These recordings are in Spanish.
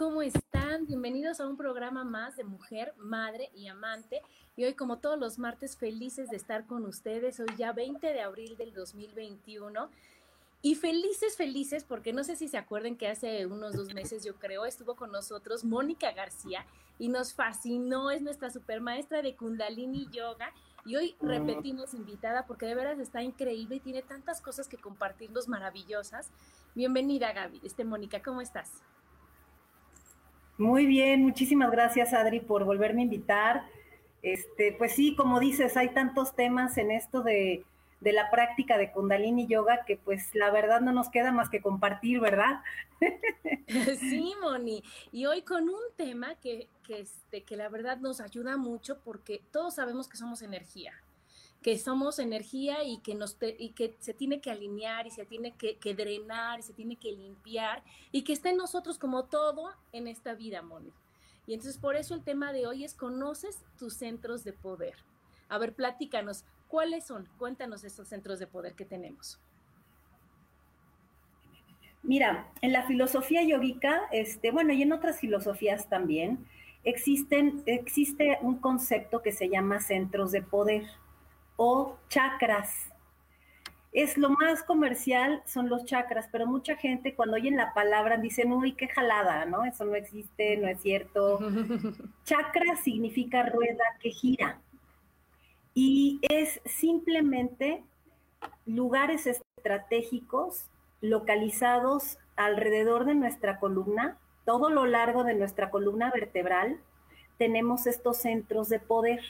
¿Cómo están? Bienvenidos a un programa más de Mujer, Madre y Amante. Y hoy, como todos los martes, felices de estar con ustedes. Hoy ya 20 de abril del 2021. Y felices, felices, porque no sé si se acuerdan que hace unos dos meses, yo creo, estuvo con nosotros Mónica García y nos fascinó, es nuestra supermaestra de Kundalini Yoga. Y hoy repetimos invitada porque de veras está increíble y tiene tantas cosas que compartirnos maravillosas. Bienvenida, Gaby. Este, Mónica, ¿cómo estás? Muy bien, muchísimas gracias Adri por volverme a invitar. Este, pues sí, como dices, hay tantos temas en esto de, de, la práctica de Kundalini Yoga que pues la verdad no nos queda más que compartir, ¿verdad? Sí, Moni. Y hoy con un tema que, que, este, que la verdad nos ayuda mucho porque todos sabemos que somos energía que somos energía y que, nos se tiene que alinear y se tiene que, drenar y se tiene que limpiar y que esté en nosotros como todo en esta vida, Moni. Y entonces por eso el tema de hoy es conoces tus centros de poder. A ver, platícanos, ¿cuáles son? Cuéntanos esos centros de poder que tenemos. Mira, en la filosofía yogica, este, bueno, y en otras filosofías también, existen, existe un concepto que se llama centros de poder o chakras. Es lo más comercial, son los chakras, pero mucha gente cuando oyen la palabra dicen, uy, qué jalada, ¿no? Eso no existe, no es cierto. Chakra significa rueda que gira y es simplemente lugares estratégicos localizados alrededor de nuestra columna, todo lo largo de nuestra columna vertebral, tenemos estos centros de poder.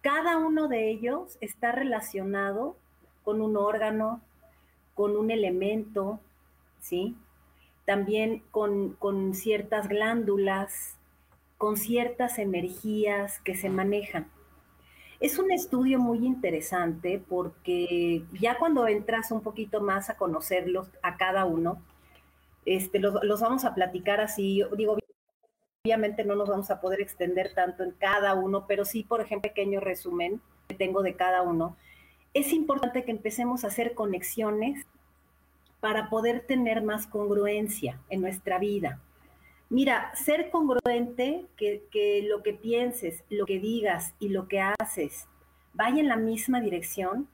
Cada uno de ellos está relacionado con un órgano, con un elemento, ¿sí? También con, con ciertas glándulas, con ciertas energías que se manejan. Es un estudio muy interesante porque ya cuando entras un poquito más a conocerlos a cada uno, este, los, los, vamos a platicar así, digo, Obviamente no nos vamos a poder extender tanto en cada uno, pero sí, por ejemplo, pequeño resumen que tengo de cada uno. Es importante que empecemos a hacer conexiones para poder tener más congruencia en nuestra vida. Mira, ser congruente, que, que, lo que pienses, lo que digas y lo que haces vaya en la misma dirección,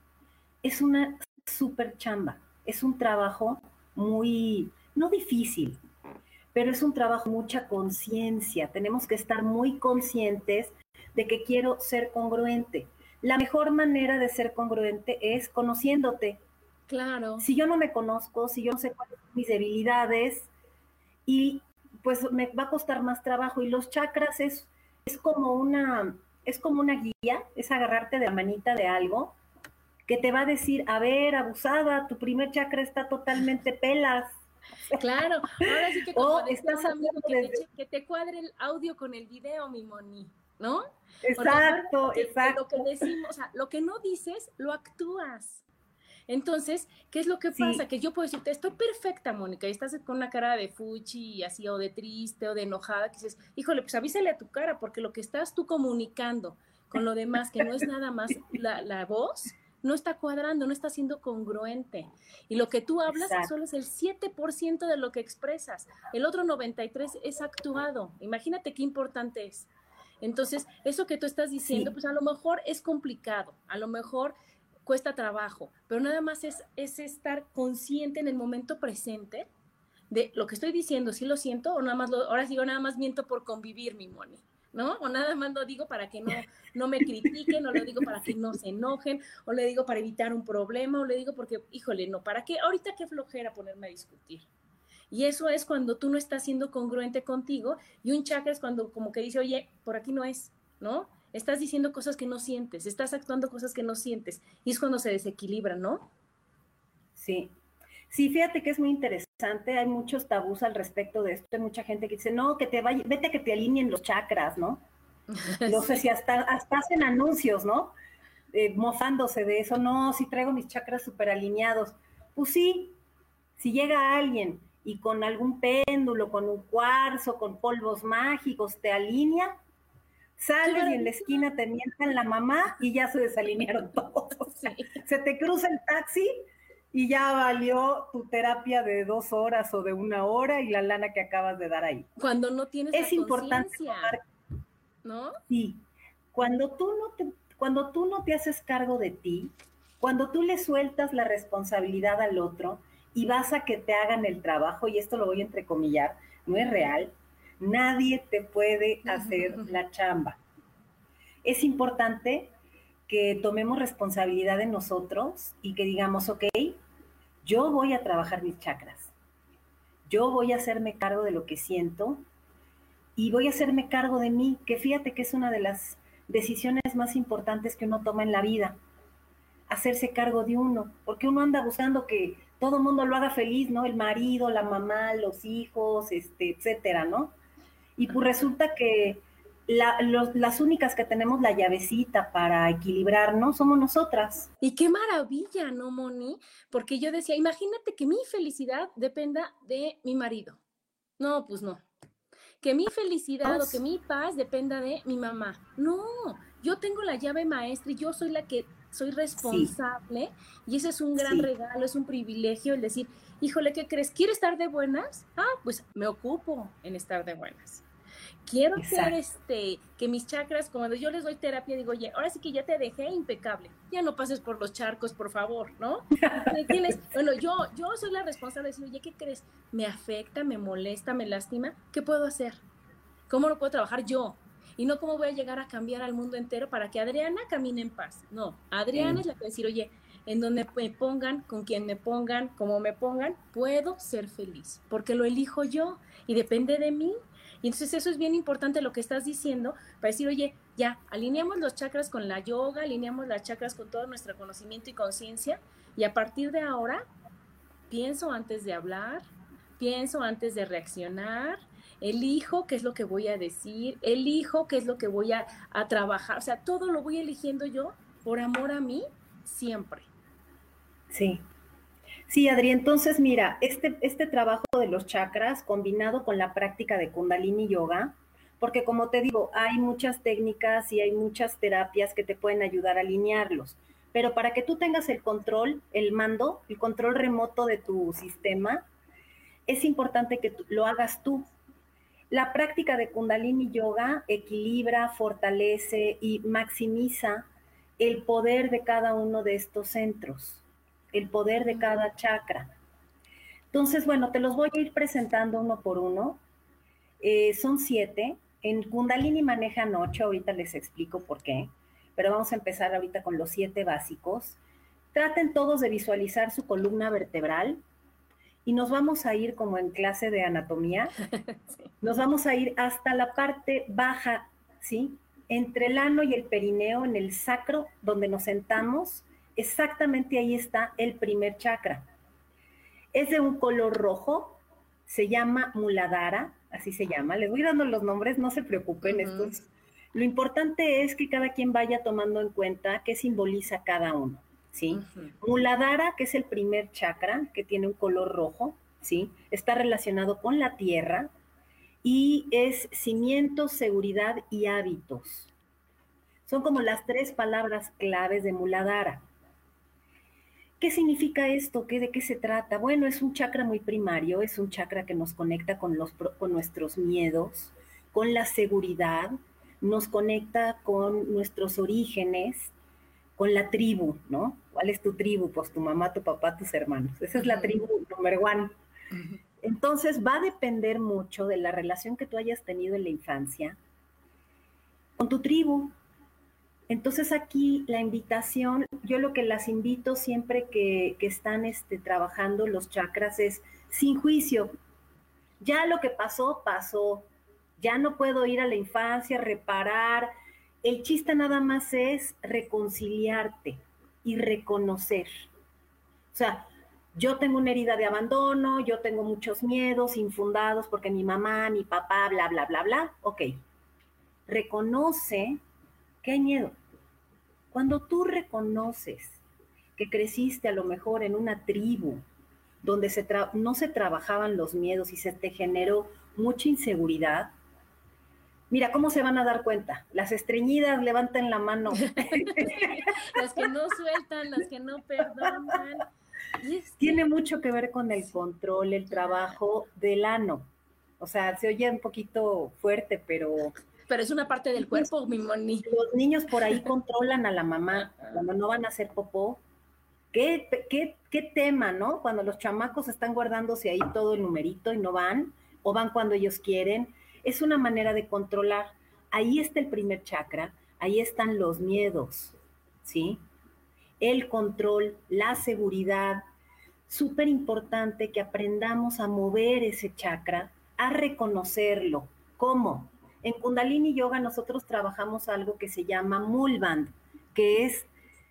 es una súper chamba. Es un trabajo muy, no difícil, pero es un trabajo mucha conciencia. Tenemos que estar muy conscientes de que quiero ser congruente. La mejor manera de ser congruente es conociéndote. Claro. Si yo no me conozco, si yo no sé cuáles son mis debilidades, y pues me va a costar más trabajo. Y los chakras es, es como una, es como una guía, es agarrarte de la manita de algo que te va a decir, a ver, abusada, tu primer chakra está totalmente pelas Claro, ahora sí que como oh, estás amigo, que, te, que, te, cuadre el audio con el video, mi Moni, ¿no? Exacto, exacto. Lo que decimos, o sea, lo que no dices, lo actúas. Entonces, ¿qué es lo que pasa? Sí. Que yo puedo decirte, estoy perfecta, Mónica, y estás con una cara de fuchi, así, o de triste, o de enojada, que dices, híjole, pues avísale a tu cara, porque lo que estás tú comunicando con lo demás, que no es nada más la, la voz, no está cuadrando, no está siendo congruente. Y lo que tú hablas Exacto. solo es el 7% de lo que expresas. El otro 93% es actuado. Imagínate qué importante es. Entonces, eso que tú estás diciendo, pues a lo mejor es complicado, a lo mejor cuesta trabajo, pero nada más es, es estar consciente en el momento presente de lo que estoy diciendo, si lo siento o nada más lo, ahora sigo nada más miento por convivir, mi Moni. ¿No? O nada más lo digo para que no, no me critiquen, o lo digo para que no se enojen, o le digo para evitar un problema, o le digo porque, híjole, no, ¿para qué? Ahorita qué flojera ponerme a discutir. Y eso es cuando tú no estás siendo congruente contigo, y un chakra es cuando como que dice, oye, por aquí no es, ¿no? Estás diciendo cosas que no sientes, estás actuando cosas que no sientes, y es cuando se desequilibra, ¿no? Sí, Sí, fíjate que es muy interesante, hay muchos tabús al respecto de esto, hay mucha gente que dice, no, que te vaya, vete a que te alineen los chakras, ¿no? No sé si hasta, hasta hacen anuncios, ¿no? Eh, mozándose de eso, no, si traigo mis chakras súper alineados. Pues sí, si llega alguien y con algún péndulo, con un cuarzo, con polvos mágicos, te alinea, sales y en la esquina te mientan la mamá y ya se desalinearon todos. Se te cruza el taxi y ya valió tu terapia de dos horas o de una hora y la lana que acabas de dar ahí. Cuando no tienes es importante ¿no? Sí, cuando tú no te, cuando tú no te haces cargo de ti, cuando tú le sueltas la responsabilidad al otro y vas a que te hagan el trabajo, y esto lo voy a entrecomillar, no es real, nadie te puede hacer la chamba. Es importante que tomemos responsabilidad de nosotros y que digamos, ok, yo voy a trabajar mis chakras. Yo voy a hacerme cargo de lo que siento y voy a hacerme cargo de mí, que fíjate que es una de las decisiones más importantes que uno toma en la vida, hacerse cargo de uno, porque uno anda buscando que todo el mundo lo haga feliz, ¿no? El marido, la mamá, los hijos, este, etcétera, ¿no? Y pues resulta que las únicas que tenemos la llavecita para equilibrarnos somos nosotras. Y qué maravilla, ¿no, Moni? Porque yo decía, imagínate que mi felicidad dependa de mi marido. No, pues no. Que mi felicidad o que mi paz dependa de mi mamá. No, yo tengo la llave maestra y yo soy la que soy responsable y ese es un gran regalo, es un privilegio el decir, híjole, ¿qué crees? ¿Quiero estar de buenas? Ah, pues me ocupo en estar de buenas quiero ser este, que mis chakras, cuando yo les doy terapia, digo, oye, ahora sí que ya te dejé impecable, ya no pases por los charcos, por favor, ¿no? bueno, yo, yo soy la responsable de decir, oye, ¿qué crees? Me afecta, me molesta, me lastima, ¿qué puedo hacer? ¿Cómo lo puedo trabajar yo? Y no cómo voy a llegar a cambiar al mundo entero para que Adriana camine en paz. No, Adriana es la que va a decir, oye, en donde me pongan, con quien me pongan, como me pongan, puedo ser feliz, porque lo elijo yo y depende de mí y entonces eso es bien importante lo que estás diciendo para decir, oye, ya, alineamos los chakras con la yoga, alineamos las chakras con todo nuestro conocimiento y conciencia y a partir de ahora pienso antes de hablar, pienso antes de reaccionar, elijo qué es lo que voy a decir, elijo qué es lo que voy a, a trabajar, o sea, todo lo voy eligiendo yo por amor a mí siempre. Sí, Sí, Adri, entonces mira, este, este trabajo de los chakras combinado con la práctica de kundalini yoga, porque como te digo, hay muchas técnicas y hay muchas terapias que te pueden ayudar a alinearlos, pero para que tú tengas el control, el mando, el control remoto de tu sistema, es importante que lo hagas tú. La práctica de kundalini yoga equilibra, fortalece y maximiza el poder de cada uno de estos centros el poder de cada chakra. Entonces, bueno, te los voy a ir presentando uno por uno. Eh, son siete. En Kundalini manejan ocho, ahorita les explico por qué, pero vamos a empezar ahorita con los siete básicos. Traten todos de visualizar su columna vertebral y nos vamos a ir como en clase de anatomía. Nos vamos a ir hasta la parte baja, ¿sí? Entre el ano y el perineo, en el sacro, donde nos sentamos, exactamente ahí está el primer chakra. Es de un color rojo, se llama Muladhara, así se llama. Les voy dando los nombres, no se preocupen. Lo importante es que cada quien vaya tomando en cuenta qué simboliza cada uno. ¿sí? Muladhara, que es el primer chakra, que tiene un color rojo, ¿sí? está relacionado con la tierra y es cimiento, seguridad y hábitos. Son como las tres palabras claves de Muladhara. ¿Qué significa esto? ¿Qué, ¿De qué se trata? Bueno, es un chakra muy primario, es un chakra que nos conecta con, los, con nuestros miedos, con la seguridad, nos conecta con nuestros orígenes, con la tribu, ¿no? ¿Cuál es tu tribu? Pues tu mamá, tu papá, tus hermanos. Esa es la tribu número uno. Entonces va a depender mucho de la relación que tú hayas tenido en la infancia con tu tribu. Entonces aquí la invitación, yo lo que las invito siempre que, están este, trabajando los chakras es sin juicio. Ya lo que pasó, pasó. Ya no puedo ir a la infancia, reparar. El chiste nada más es reconciliarte y reconocer. O sea, yo tengo una herida de abandono, yo tengo muchos miedos infundados porque mi mamá, mi papá, bla, bla, bla, bla. Ok. Reconoce que hay miedo. Cuando tú reconoces que creciste a lo mejor en una tribu donde se no se trabajaban los miedos y se te generó mucha inseguridad, Mira, ¿cómo se van a dar cuenta? Las estreñidas levantan la mano. las que no sueltan, las que no perdonan. Tiene mucho que ver con el control, el trabajo del ano. O sea, se oye un poquito fuerte, pero... Pero es una parte del cuerpo, mi moni. Los niños por ahí controlan a la mamá cuando no van a hacer popó. ¿Qué, qué, qué tema, no? Cuando los chamacos están guardándose ahí todo el numerito y no van, o van cuando ellos quieren. Es una manera de controlar. Ahí está el primer chakra, ahí están los miedos, ¿sí? el control, la seguridad. Súper importante que aprendamos a mover ese chakra, a reconocerlo. ¿Cómo? En Kundalini Yoga nosotros trabajamos algo que se llama Mulband, que es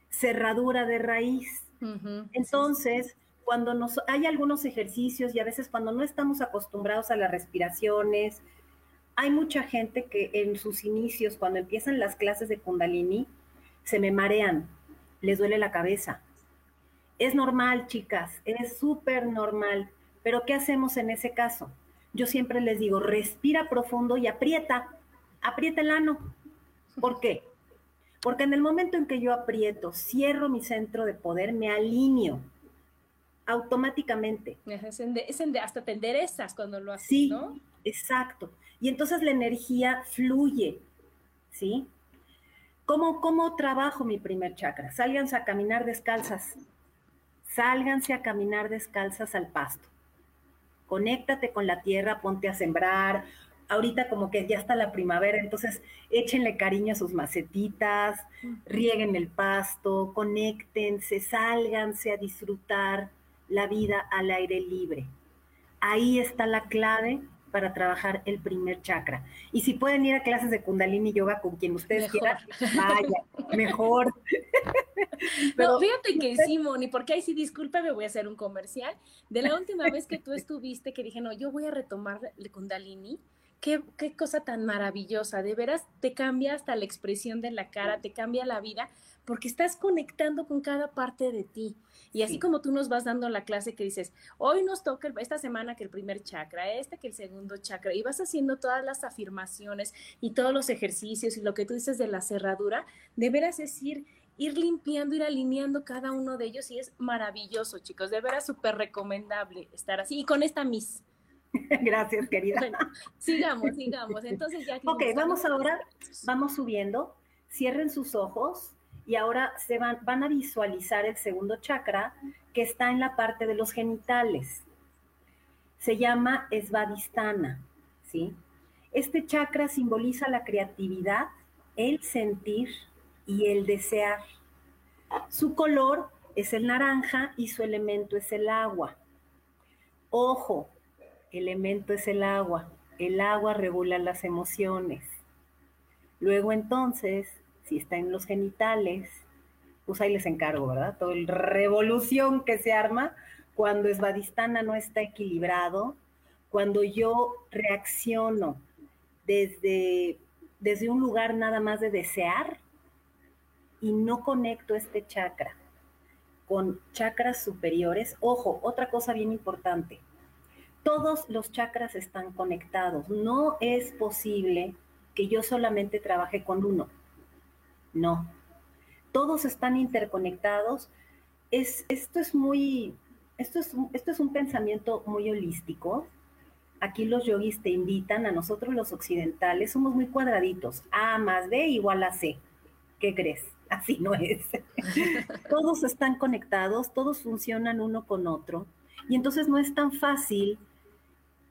cerradura de raíz. Entonces, cuando nos, hay algunos ejercicios y a veces cuando no estamos acostumbrados a las respiraciones, hay mucha gente que en sus inicios, cuando empiezan las clases de Kundalini, se me marean les duele la cabeza. Es normal, chicas, es súper normal. Pero ¿qué hacemos en ese caso? Yo siempre les digo, respira profundo y aprieta, aprieta el ano. ¿Por qué? Porque en el momento en que yo aprieto, cierro mi centro de poder, me alineo automáticamente. Es, hasta te enderezas cuando lo haces, sí, ¿no? Exacto. Y entonces la energía fluye, ¿sí? ¿Cómo, ¿Cómo trabajo mi primer chakra? Sálganse a caminar descalzas. Sálganse a caminar descalzas al pasto. Conéctate con la tierra, ponte a sembrar. Ahorita como que ya está la primavera, entonces échenle cariño a sus macetitas, rieguen el pasto, conéctense, sálganse a disfrutar la vida al aire libre. Ahí está la clave para trabajar el primer chakra. Y si pueden ir a clases de Kundalini Yoga con quien ustedes quieran, vaya, mejor. Pero fíjate que sí, Moni, porque ahí sí, discúlpame, voy a hacer un comercial. De la última vez que tú estuviste, que dije, no, yo voy a retomar el Kundalini, Qué, qué, cosa tan maravillosa, de veras te cambia hasta la expresión de la cara, te cambia la vida, porque estás conectando con cada parte de ti. Y así como tú nos vas dando la clase que dices, hoy nos toca esta semana que el primer chakra, este que el segundo chakra, y vas haciendo todas las afirmaciones y todos los ejercicios y lo que tú dices de la cerradura, de veras es ir, ir limpiando, ir alineando cada uno de ellos y es maravilloso, chicos, de veras súper recomendable estar así y con esta Miss. Gracias, querida. sigamos, sigamos. Entonces ya. Ok, vamos ahora, vamos subiendo. Cierren sus ojos y ahora se van, van a visualizar el segundo chakra que está en la parte de los genitales. Se llama Svadhisthana, ¿sí? Este chakra simboliza la creatividad, el sentir y el desear. Su color es el naranja y su elemento es el agua. Ojo, elemento es el agua. El agua regula las emociones. Luego entonces si está en los genitales, pues ahí les encargo, ¿verdad? Toda la revolución que se arma cuando Esvadistana no está equilibrado, cuando yo reacciono desde, desde un lugar nada más de desear y no conecto este chakra con chakras superiores. Ojo, otra cosa bien importante. Todos los chakras están conectados. No es posible que yo solamente trabaje con uno. No. Todos están interconectados. Es, esto es muy, esto es, esto es un pensamiento muy holístico. aquí los yogis te invitan, a nosotros los occidentales somos muy cuadraditos. A más B igual a C. ¿Qué crees? Así no es. todos están conectados, todos funcionan uno con otro. Y entonces no es tan fácil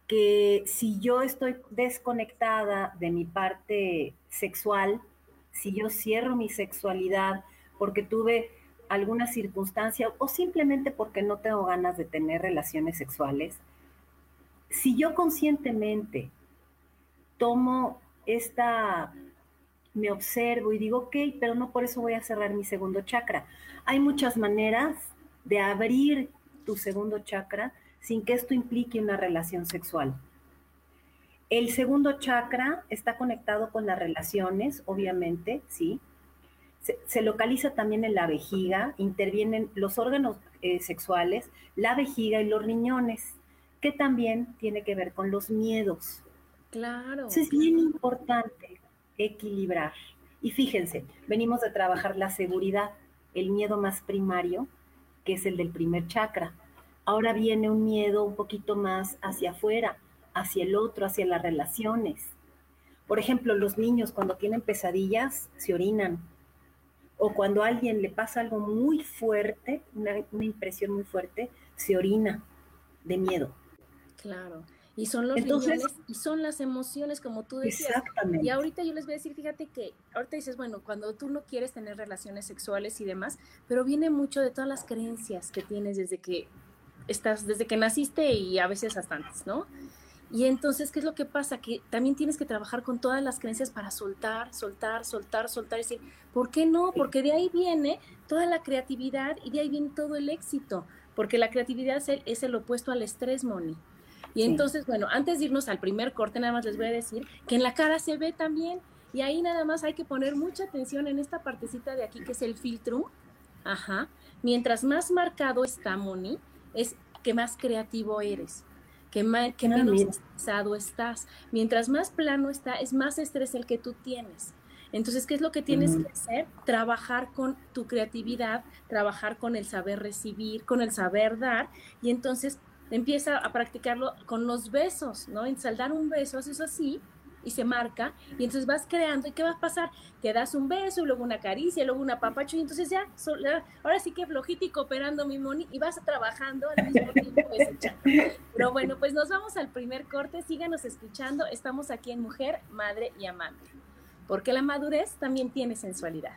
que si yo estoy desconectada de mi parte sexual, si yo cierro mi sexualidad porque tuve alguna circunstancia o simplemente porque no tengo ganas de tener relaciones sexuales, si yo conscientemente tomo esta, me observo y digo, ok, pero no por eso voy a cerrar mi segundo chakra. Hay muchas maneras de abrir tu segundo chakra sin que esto implique una relación sexual. El segundo chakra está conectado con las relaciones, obviamente, ¿sí? Se, localiza también en la vejiga, intervienen los órganos eh, sexuales, la vejiga y los riñones, que también tiene que ver con los miedos. Claro. es bien importante equilibrar. Y fíjense, venimos de trabajar la seguridad, el miedo más primario, que es el del primer chakra. Ahora viene un miedo un poquito más hacia afuera, hacia el otro, hacia las relaciones. Por ejemplo, los niños cuando tienen pesadillas se orinan. O cuando a alguien le pasa algo muy fuerte, una, impresión muy fuerte, se orina de miedo. Claro. Y son los Entonces, y son las emociones, como tú decías. Exactamente. Y ahorita yo les voy a decir, fíjate que ahorita dices, bueno, cuando tú no quieres tener relaciones sexuales y demás, pero viene mucho de todas las creencias que tienes desde que estás, desde que naciste y a veces hasta antes, ¿no? Y entonces, ¿qué es lo que pasa? Que también tienes que trabajar con todas las creencias para soltar, soltar, soltar, soltar. Y decir, ¿por qué no? Porque de ahí viene toda la creatividad y de ahí viene todo el éxito. Porque la creatividad es el, es el opuesto al estrés, Moni. Y entonces, bueno, antes de irnos al primer corte, nada más les voy a decir que en la cara se ve también. Y ahí nada más hay que poner mucha atención en esta partecita de aquí que es el filtro. Ajá. Mientras más marcado está, Moni, es que más creativo eres que, ah, menos estresado estás. Mientras más plano está, es más estrés el que tú tienes. Entonces, ¿qué es lo que tienes que hacer? Trabajar con tu creatividad, trabajar con el saber recibir, con el saber dar, y entonces empieza a practicarlo con los besos, ¿no? En saldar un beso, haces así, y se marca, y entonces vas creando, ¿y qué va a pasar? Que das un beso, y luego una caricia, y luego un apapacho, y entonces ya, ahora sí que flojito y cooperando mi moni, y vas trabajando al mismo tiempo. Pero bueno, pues nos vamos al primer corte, síganos escuchando, estamos aquí en Mujer, Madre y Amante, porque la madurez también tiene sensualidad.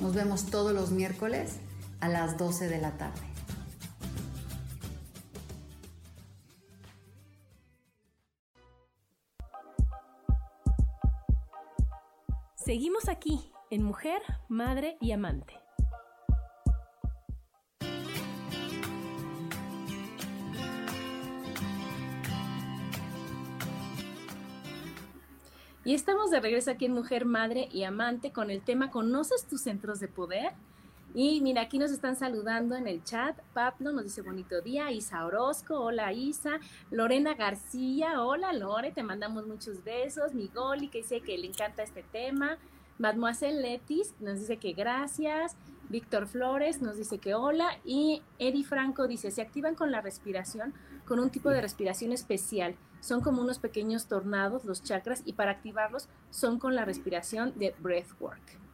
Nos vemos todos los miércoles a las 12 de la tarde. Seguimos aquí en Mujer, Madre y Amante. Y estamos de regreso aquí en Mujer, Madre y Amante con el tema ¿Conoces tus centros de poder? Y mira, aquí nos están saludando en el chat. Pablo nos dice bonito día. Isa Orozco, hola Isa. Lorena García, hola Lore, te mandamos muchos besos. Migoli, que dice que le encanta este tema. Mademoiselle Letis nos dice que gracias. Víctor Flores nos dice que hola. Y Eddie Franco dice, se activan con la respiración, con un tipo de respiración especial. Son como unos pequeños tornados los chakras y para activarlos son con la respiración de breathwork.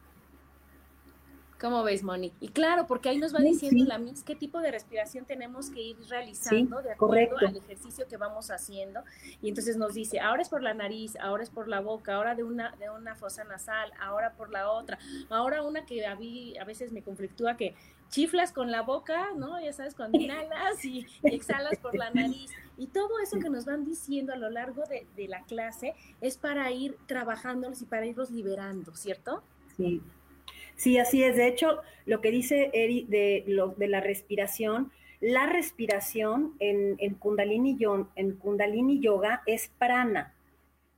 ¿Cómo ves, Moni? Y claro, porque ahí nos va diciendo la MIS qué tipo de respiración tenemos que ir realizando de acuerdo al ejercicio que vamos haciendo. Y entonces nos dice, ahora es por la nariz, ahora es por la boca, ahora de una, de una fosa nasal, ahora por la otra, ahora una que a, mí, a veces me conflictúa que chiflas con la boca, ¿no? Ya sabes, cuando inhalas y, exhalas por la nariz. Y todo eso que nos van diciendo a lo largo de, la clase es para ir trabajándolos y para irlos liberando, ¿cierto? Sí, Sí, así es. De hecho, lo que dice Eri de, lo, de la respiración, la respiración en, en, kundalini, en Kundalini Yoga es prana.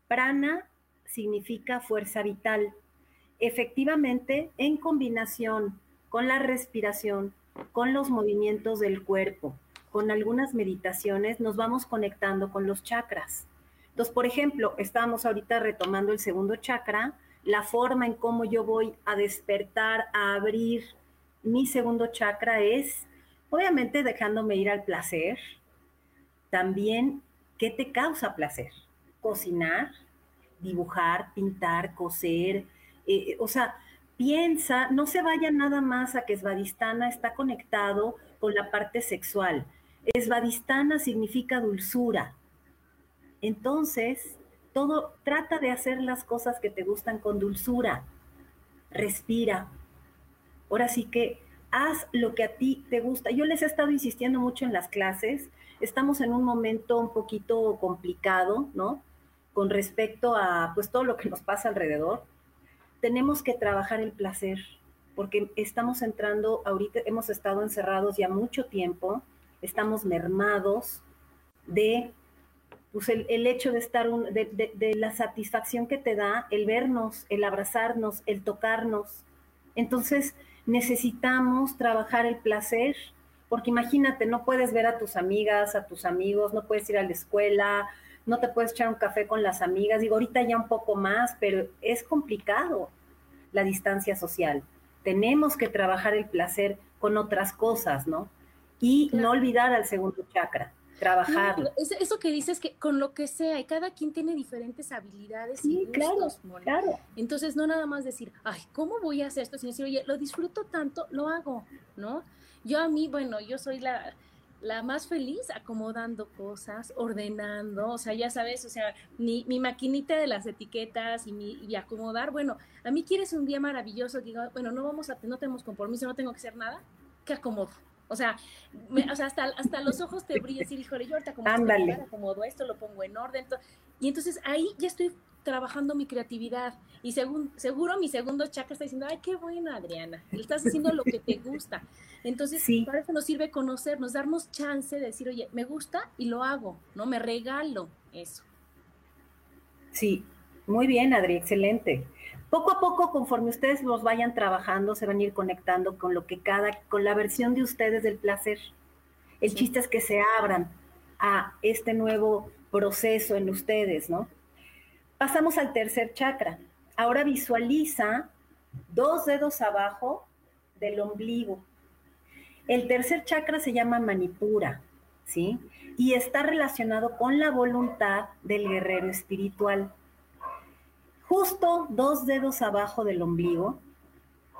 Prana significa fuerza vital. Efectivamente, en combinación con la respiración, con los movimientos del cuerpo, con algunas meditaciones, nos vamos conectando con los chakras. Entonces, por ejemplo, estamos ahorita retomando el segundo chakra, la forma en cómo yo voy a despertar, a abrir mi segundo chakra es, obviamente, dejándome ir al placer. También, ¿qué te causa placer? Cocinar, dibujar, pintar, coser. Eh, o sea, piensa, no se vaya nada más a que Svadhisthana está conectado con la parte sexual. Svadhisthana significa dulzura. Entonces, todo, trata de hacer las cosas que te gustan con dulzura. Respira. Ahora sí que haz lo que a ti te gusta. Yo les he estado insistiendo mucho en las clases. Estamos en un momento un poquito complicado, ¿no? Con respecto a pues todo lo que nos pasa alrededor. Tenemos que trabajar el placer porque estamos entrando ahorita hemos estado encerrados ya mucho tiempo, estamos mermados de pues el, hecho de estar, de, la satisfacción que te da el vernos, el abrazarnos, el tocarnos. Entonces necesitamos trabajar el placer, porque imagínate, no puedes ver a tus amigas, a tus amigos, no puedes ir a la escuela, no te puedes echar un café con las amigas. Digo, ahorita ya un poco más, pero es complicado la distancia social. Tenemos que trabajar el placer con otras cosas, ¿no? Y no olvidar al segundo chakra trabajarlo. eso que dices que con lo que sea, y cada quien tiene diferentes habilidades y gustos, claro, claro. Entonces, no nada más decir, ay, ¿cómo voy a hacer esto? Sino decir, oye, lo disfruto tanto, lo hago, ¿no? Yo a mí, bueno, yo soy la, la más feliz acomodando cosas, ordenando, o sea, ya sabes, o sea, mi, mi maquinita de las etiquetas y, mi, y acomodar, bueno, a mí quieres un día maravilloso, digo, bueno, no vamos a, no tenemos compromiso, no tengo que hacer nada, que acomodo, o sea, o sea hasta, hasta los ojos te brillan y híjole, yo ahorita como acomodo esto, lo pongo en orden. y entonces ahí ya estoy trabajando mi creatividad. Y según, seguro mi segundo chakra está diciendo, ay, qué buena Adriana, estás haciendo lo que te gusta. Entonces, para eso nos sirve conocernos, darnos chance de decir, oye, me gusta y lo hago, ¿no? Me regalo eso. Sí, muy bien, Adri, excelente poco a poco, conforme ustedes los vayan trabajando, se van a ir conectando con lo que cada, con la versión de ustedes del placer. El chiste es que se abran a este nuevo proceso en ustedes, ¿no? Pasamos al tercer chakra. Ahora visualiza dos dedos abajo del ombligo. El tercer chakra se llama Manipura, ¿sí? Y está relacionado con la voluntad del guerrero espiritual. Justo dos dedos abajo del ombligo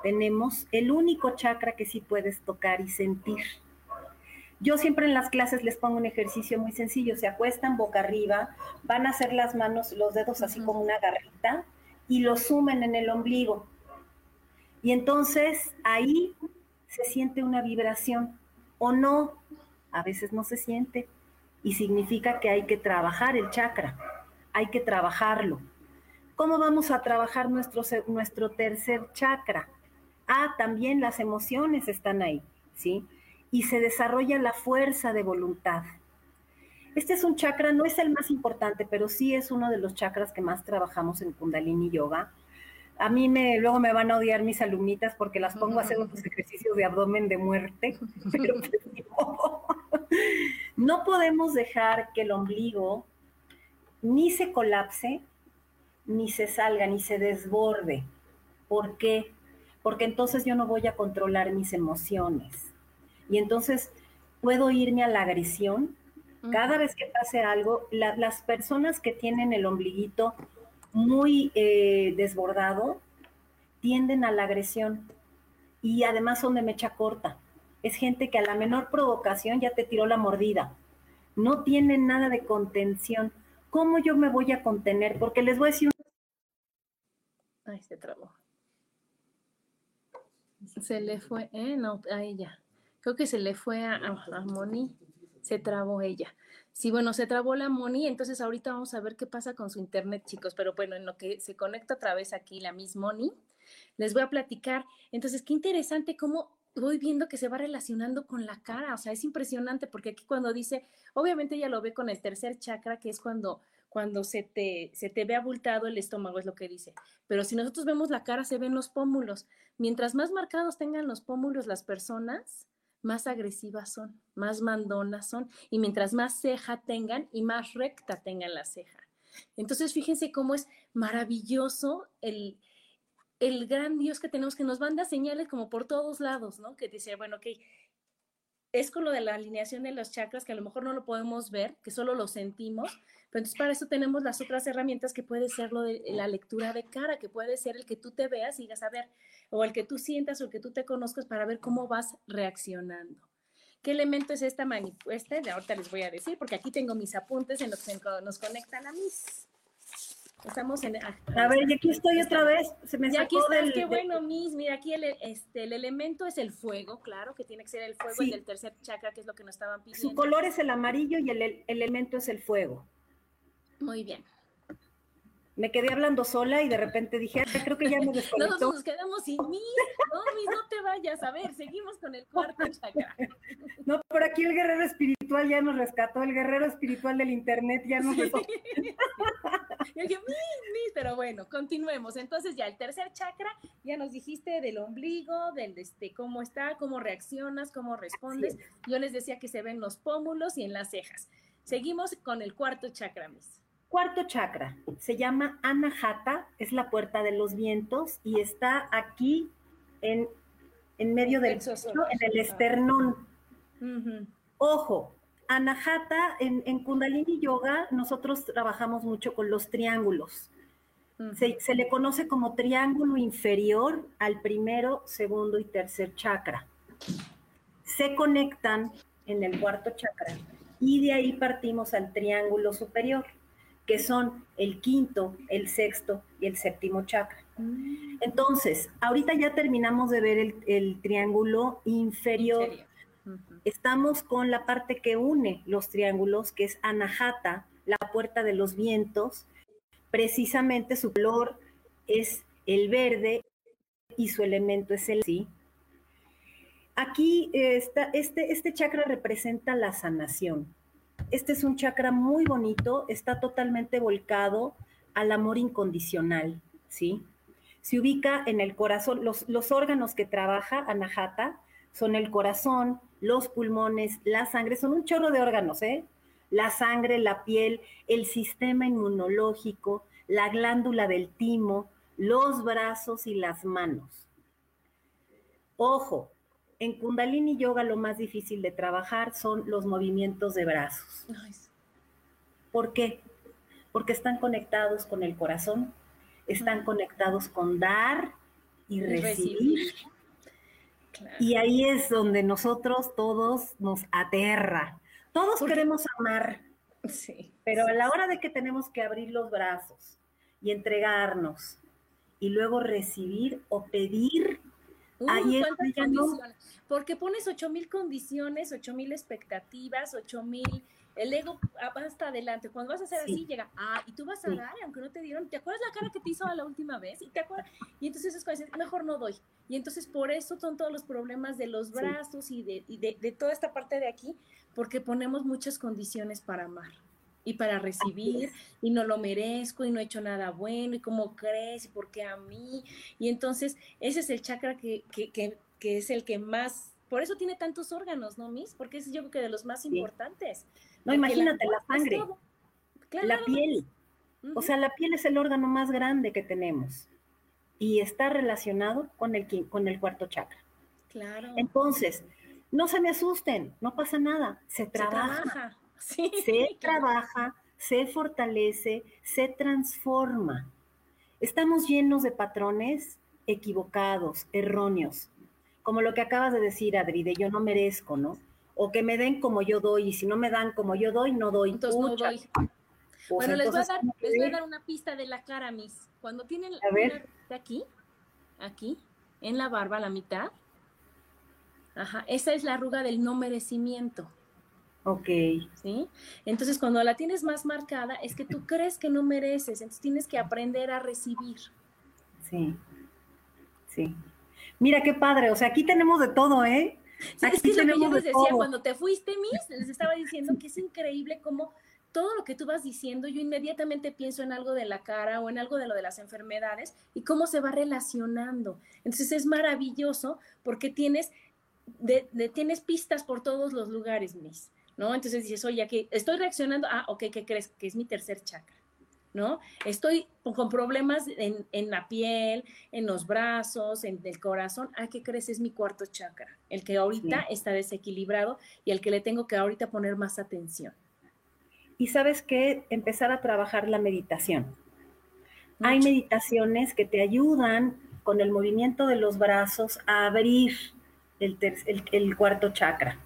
tenemos el único chakra que sí puedes tocar y sentir. Yo siempre en las clases les pongo un ejercicio muy sencillo, se acuestan boca arriba, van a hacer las manos, los dedos así como una garrita y lo sumen en el ombligo. Y entonces ahí se siente una vibración o no, a veces no se siente y significa que hay que trabajar el chakra, hay que trabajarlo. ¿Cómo vamos a trabajar nuestro, nuestro tercer chakra? Ah, también las emociones están ahí, ¿sí? Y se desarrolla la fuerza de voluntad. Este es un chakra, no es el más importante, pero sí es uno de los chakras que más trabajamos en Kundalini Yoga. A mí me, luego me van a odiar mis alumnitas porque las pongo a hacer unos ejercicios de abdomen de muerte, pero no podemos dejar que el ombligo ni se colapse, ni se salga, ni se desborde. ¿Por qué? Porque entonces yo no voy a controlar mis emociones. Y entonces puedo irme a la agresión, cada vez que pase algo, las personas que tienen el ombliguito muy eh, desbordado tienden a la agresión y además son de mecha corta. Es gente que a la menor provocación ya te tiró la mordida. No tienen nada de contención. ¿Cómo yo me voy a contener? Porque les voy a decir... Ay, se trabó. Se le fue, eh, no, a ella. Creo que se le fue a, a Moni se trabó ella. Sí, bueno, se trabó la Moni, entonces ahorita vamos a ver qué pasa con su internet, chicos, pero bueno, en lo que se conecta otra vez aquí la Miss Moni, les voy a platicar. Entonces, qué interesante cómo voy viendo que se va relacionando con la cara, o sea, es impresionante porque aquí cuando dice, obviamente ella lo ve con el tercer chakra, que es cuando cuando se te, se te ve abultado el estómago, es lo que dice. Pero si nosotros vemos la cara, se ven los pómulos. Mientras más marcados tengan los pómulos las personas, más agresivas son, más mandonas son, y mientras más ceja tengan y más recta tengan la ceja. Entonces, fíjense cómo es maravilloso el, el gran Dios que tenemos, que nos manda señales como por todos lados, ¿no? Que dice, bueno, ok, es con lo de la alineación de los chakras, que a lo mejor no lo podemos ver, que solo lo sentimos, pero entonces para eso tenemos las otras herramientas que puede ser lo de la lectura de cara, que puede ser el que tú te veas y digas, a ver, o el que tú sientas o el que tú te conozcas para ver cómo vas reaccionando. ¿Qué elemento es esta manipuesta? Ahorita les voy a decir, porque aquí tengo mis apuntes en los que nos conectan a mis. Estamos en. Ah, a, ver, y aquí estoy otra vez. Se me y aquí estás, qué bueno, Miss. Mira, aquí el, este, el elemento es el fuego, claro, que tiene que ser el fuego, el del tercer chakra, que es lo que nos estaban pidiendo. Su color es el amarillo y el elemento es el fuego. Muy bien me quedé hablando sola y de repente dije, creo que ya me desconectó. No, nos quedamos sin mí. No, no te vayas. A ver, seguimos con el cuarto chakra. No, por aquí el guerrero espiritual ya nos rescató, el guerrero espiritual del internet ya nos rescató. Yo dije, pero bueno, continuemos. Entonces ya el tercer chakra, ya nos dijiste del ombligo, del este, cómo está, cómo reaccionas, cómo respondes. Yo les decía que se ven los pómulos y en las cejas. Seguimos con el cuarto chakra, Miss. Cuarto chakra se llama Anahata, es la puerta de los vientos y está aquí en, en medio del en el esternón. Ojo, Anahata en, Kundalini Yoga nosotros trabajamos mucho con los triángulos. se, se, le conoce como triángulo inferior al primero, segundo y tercer chakra. Se conectan en el cuarto chakra y de ahí partimos al triángulo superior que son el quinto, el sexto y el séptimo chakra. Mm. Entonces, ahorita ya terminamos de ver el, triángulo inferior. Estamos con la parte que une los triángulos, que es Anahata, la puerta de los vientos. Precisamente su color es el verde y su elemento es el sí. Aquí está, este, este chakra representa la sanación. Este es un chakra muy bonito, está totalmente volcado al amor incondicional, ¿sí? Se ubica en el corazón, los, los órganos que trabaja Anahata son el corazón, los pulmones, la sangre, son un chorro de órganos, ¿eh? La sangre, la piel, el sistema inmunológico, la glándula del timo, los brazos y las manos. Ojo, en Kundalini Yoga lo más difícil de trabajar son los movimientos de brazos. ¿Por qué? Porque están conectados con el corazón, están conectados con dar y, recibir. Y ahí es donde nosotros todos nos aterra. Todos queremos amar, sí, pero a la hora de que tenemos que abrir los brazos y entregarnos y luego recibir o pedir, ahí es Porque pones ocho mil condiciones, ocho mil expectativas, ocho mil el ego va hasta adelante. Cuando vas a hacer así, llega, ah, y tú vas a dar, aunque no te dieron, ¿te acuerdas la cara que te hizo la última vez? Y te acuerdas, y entonces es cuando dices, mejor no doy. Y entonces por eso son todos los problemas de los brazos y, de, y de, de, toda esta parte de aquí, porque ponemos muchas condiciones para amar y para recibir, y no lo merezco, y no he hecho nada bueno, y cómo crees, y por qué a mí. Y entonces ese es el chakra que, que, que, que es el que más por eso tiene tantos órganos, ¿no, Miss? Porque es yo creo que de los más importantes. No, imagínate la, sangre, la piel. O sea, la piel es el órgano más grande que tenemos y está relacionado con el, con el cuarto chakra. Claro. Entonces, no se me asusten, no pasa nada, se trabaja. Se, se trabaja, se fortalece, se transforma. Estamos llenos de patrones equivocados, erróneos como lo que acabas de decir, Adri, de yo no merezco, ¿no? O que me den como yo doy, y si no me dan como yo doy, no doy. Entonces no doy. Pues bueno, les, voy a dar, les voy a dar una pista de la cara, Miss. Cuando tienen la de aquí, aquí, en la barba, la mitad, ajá, esa es la arruga del no merecimiento. Ok. ¿Sí? Entonces, cuando la tienes más marcada, es que tú crees que no mereces, entonces tienes que aprender a recibir. Sí, sí. Mira qué padre, o sea, aquí tenemos de todo, ¿eh? es que lo que yo les decía cuando te fuiste, Miss, les estaba diciendo que es increíble cómo todo lo que tú vas diciendo, yo inmediatamente pienso en algo de la cara o en algo de lo de las enfermedades y cómo se va relacionando. Entonces es maravilloso porque tienes, de, tienes pistas por todos los lugares, Miss, ¿no? Entonces dices, oye, aquí estoy reaccionando, ah, ok, ¿qué crees? Que es mi tercer chakra. ¿no? Estoy con problemas en, la piel, en los brazos, en el corazón. Ah, ¿qué crees? Es mi cuarto chakra, el que ahorita está desequilibrado y al que le tengo que ahorita poner más atención. Y sabes qué? Empezar a trabajar la meditación. Hay meditaciones que te ayudan con el movimiento de los brazos a abrir el, el cuarto chakra.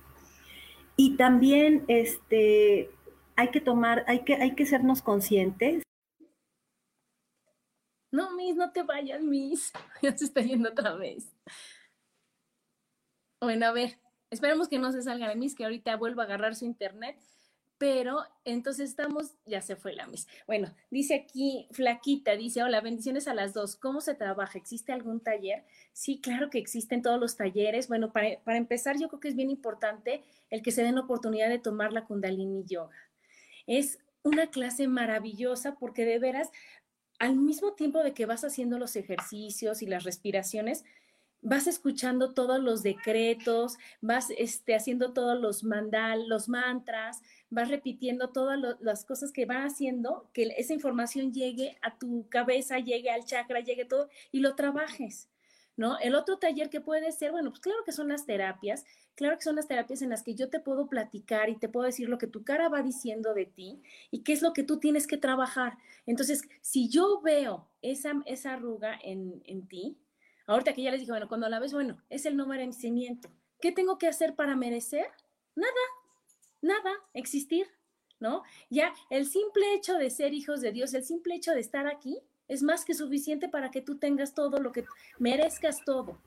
Y también este, hay que tomar, hay que, hay que sernos conscientes no, Miss, no te vayas, Miss. Ya se está yendo otra vez. Bueno, a ver, esperemos que no se salga de Miss, que ahorita vuelva a agarrar su internet. Pero entonces estamos, ya se fue la Miss. Bueno, dice aquí Flaquita, dice, hola, bendiciones a las dos. ¿Cómo se trabaja? ¿Existe algún taller? Sí, claro que existen todos los talleres. Bueno, para, para empezar, yo creo que es bien importante el que se den la oportunidad de tomar la Kundalini Yoga. Es una clase maravillosa porque de veras al mismo tiempo de que vas haciendo los ejercicios y las respiraciones, vas escuchando todos los decretos, vas este, haciendo todos los mandal, los mantras, vas repitiendo todas las cosas que va haciendo, que esa información llegue a tu cabeza, llegue al chakra, llegue todo y lo trabajes. ¿No? El otro taller que puede ser, bueno, pues claro que son las terapias, claro que son las terapias en las que yo te puedo platicar y te puedo decir lo que tu cara va diciendo de ti y qué es lo que tú tienes que trabajar. Entonces, si yo veo esa, esa arruga en, en ti, ahorita que ya les dije, bueno, cuando la ves, bueno, es el no merecimiento. ¿Qué tengo que hacer para merecer? Nada, nada, existir, ¿no? Ya el simple hecho de ser hijos de Dios, el simple hecho de estar aquí, es más que suficiente para que tú tengas todo lo que merezcas todo.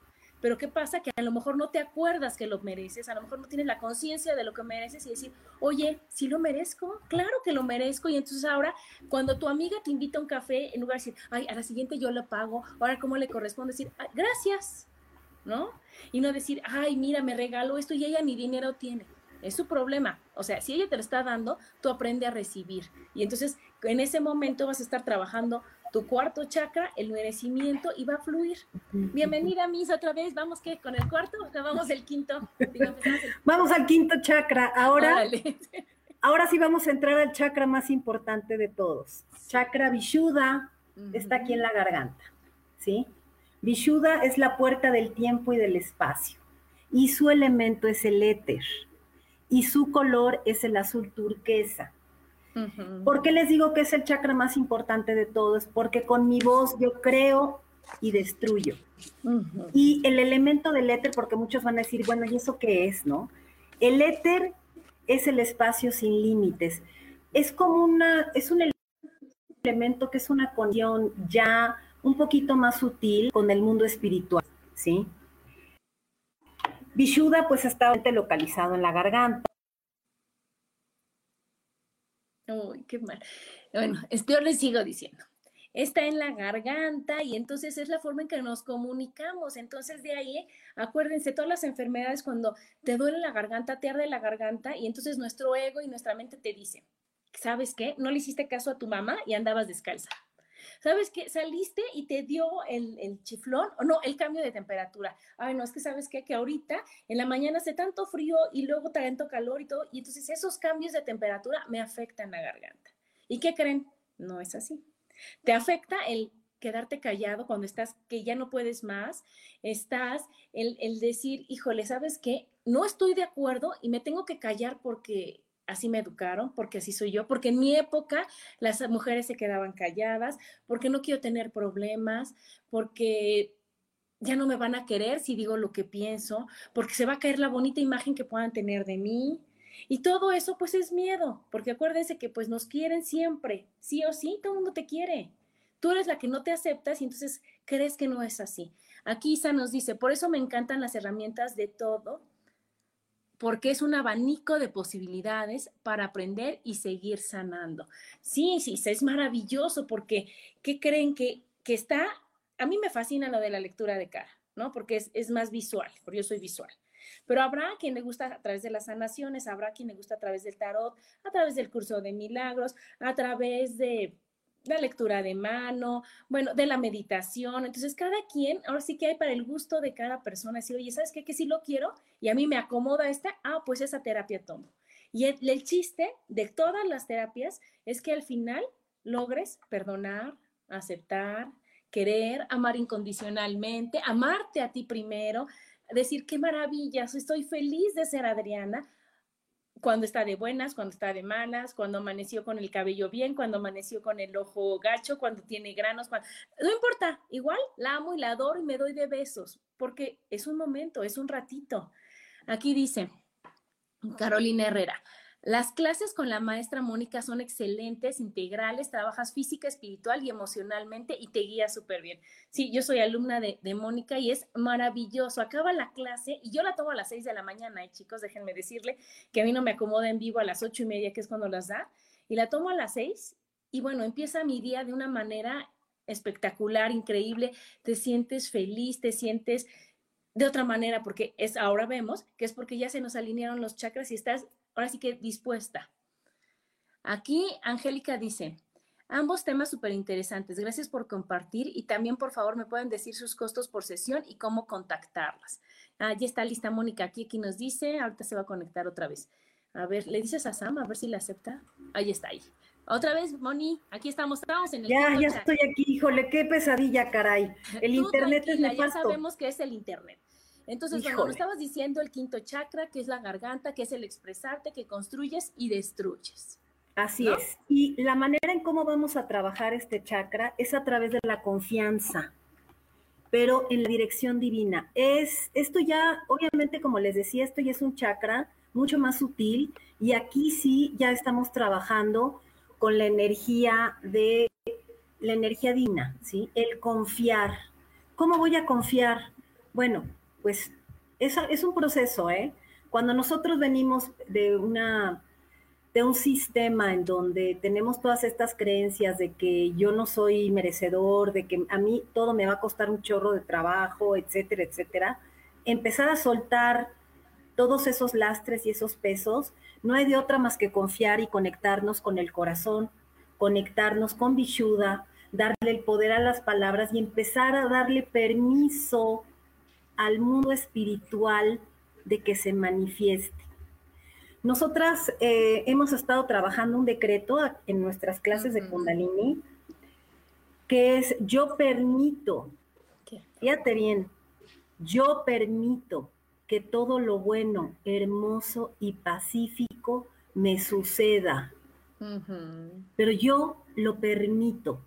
Pero ¿qué pasa? Que a lo mejor no te acuerdas que lo mereces, a lo mejor no tienes la conciencia de lo que mereces y decir, oye, ¿sí lo merezco? Claro que lo merezco. Y entonces ahora, cuando tu amiga te invita a un café, en lugar de decir, ay, a la siguiente yo lo pago, ahora ¿cómo le corresponde decir, gracias? ¿No? Y no decir, ay, mira, me regalo esto y ella ni dinero tiene. Es su problema. O sea, si ella te lo está dando, tú aprende a recibir. Y entonces, en ese momento vas a estar trabajando tu cuarto chakra, el merecimiento, y va a fluir. Bienvenida, Miss, otra vez. ¿Vamos que ¿Con el cuarto o vamos el quinto? Vamos al quinto chakra. Ahora, ahora sí vamos a entrar al chakra más importante de todos. Chakra Vishuddha está aquí en la garganta, ¿sí? Vishuddha es la puerta del tiempo y del espacio. y su elemento es el éter y su color es el azul turquesa. ¿Por qué les digo que es el chakra más importante de todos? Porque con mi voz yo creo y destruyo. Y el elemento del éter, porque muchos van a decir, bueno, ¿y eso qué es, no? El éter es el espacio sin límites. Es como una, es un elemento que es una condición ya un poquito más sutil con el mundo espiritual, ¿sí? Vishuddha pues está localizado en la garganta. Uy, qué mal. Bueno, yo les sigo diciendo. Está en la garganta y entonces es la forma en que nos comunicamos. Entonces de ahí, acuérdense, todas las enfermedades cuando te duele la garganta, te arde la garganta y entonces nuestro ego y nuestra mente te dicen, ¿sabes qué? No le hiciste caso a tu mamá y andabas descalza. ¿Sabes qué? Saliste y te dio el, chiflón, o no, el cambio de temperatura. Ay, no, es que sabes qué? que ahorita en la mañana hace tanto frío y luego tanto calor y todo, y entonces esos cambios de temperatura me afectan la garganta. ¿Y qué creen? No es así. Te afecta el quedarte callado cuando estás que ya no puedes más, estás el, el decir, híjole, ¿sabes qué? No estoy de acuerdo y me tengo que callar porque así me educaron, porque así soy yo, porque en mi época las mujeres se quedaban calladas, porque no quiero tener problemas, porque ya no me van a querer si digo lo que pienso, porque se va a caer la bonita imagen que puedan tener de mí. Y todo eso pues es miedo, porque acuérdense que pues nos quieren siempre, sí o sí, todo el mundo te quiere. Tú eres la que no te aceptas y entonces crees que no es así. Aquí Isa nos dice, por eso me encantan las herramientas de todo, porque es un abanico de posibilidades para aprender y seguir sanando. Sí, sí, es maravilloso porque, ¿qué creen que, que está? A mí me fascina lo de la lectura de cara, ¿no? Porque es, es más visual, porque yo soy visual. Pero habrá quien le gusta a través de las sanaciones, habrá quien le gusta a través del tarot, a través del curso de milagros, a través de la lectura de mano, bueno, de la meditación. Entonces, cada quien, ahora sí que hay para el gusto de cada persona. Así, oye, ¿sabes qué? Que si lo quiero y a mí me acomoda esta, ah, pues esa terapia tomo. Y el, chiste de todas las terapias es que al final logres perdonar, aceptar, querer, amar incondicionalmente, amarte a ti primero, decir qué maravillas, estoy feliz de ser Adriana, cuando está de buenas, cuando está de malas, cuando amaneció con el cabello bien, cuando amaneció con el ojo gacho, cuando tiene granos, no importa, igual la amo y la adoro y me doy de besos, porque es un momento, es un ratito. Aquí dice Carolina Herrera, las clases con la maestra Mónica son excelentes, integrales, trabajas física, espiritual y emocionalmente y te guías súper bien. Sí, yo soy alumna de, Mónica y es maravilloso. Acaba la clase y yo la tomo a las seis de la mañana, y chicos, déjenme decirle que a mí no me acomoda en vivo a las ocho y media, que es cuando las da, y la tomo a las seis y bueno, empieza mi día de una manera espectacular, increíble, te sientes feliz, te sientes de otra manera, porque es ahora vemos que es porque ya se nos alinearon los chakras y estás ahora sí que dispuesta. Aquí Angélica dice, ambos temas súper interesantes, gracias por compartir y también por favor me pueden decir sus costos por sesión y cómo contactarlas. Ah, ya está lista Mónica aquí, aquí nos dice, ahorita se va a conectar otra vez. A ver, le dices a Sam a ver si la acepta. Ahí está ahí. Otra vez, Moni, aquí estamos, estamos en el Ya, ya estoy aquí, híjole, qué pesadilla, caray. El internet es Ya sabemos que es el internet. Entonces, bueno, estabas diciendo el quinto chakra, que es la garganta, que es el expresarte, que construyes y destruyes. Así es. Y la manera en cómo vamos a trabajar este chakra es a través de la confianza, pero en la dirección divina. Es esto ya, obviamente, como les decía, esto ya es un chakra mucho más sutil y aquí sí ya estamos trabajando con la energía de la energía divina, ¿sí? El confiar. ¿Cómo voy a confiar? Bueno, pues es, es un proceso, ¿eh? Cuando nosotros venimos de una de un sistema en donde tenemos todas estas creencias de que yo no soy merecedor, de que a mí todo me va a costar un chorro de trabajo, etcétera, etcétera, empezar a soltar todos esos lastres y esos pesos, no hay de otra más que confiar y conectarnos con el corazón, conectarnos con Vishuddha, darle el poder a las palabras y empezar a darle permiso al mundo espiritual de que se manifieste. Nosotras eh, hemos estado trabajando un decreto en nuestras clases de Kundalini, que es yo permito, fíjate bien, yo permito que todo lo bueno, hermoso y pacífico me suceda. Pero yo lo permito.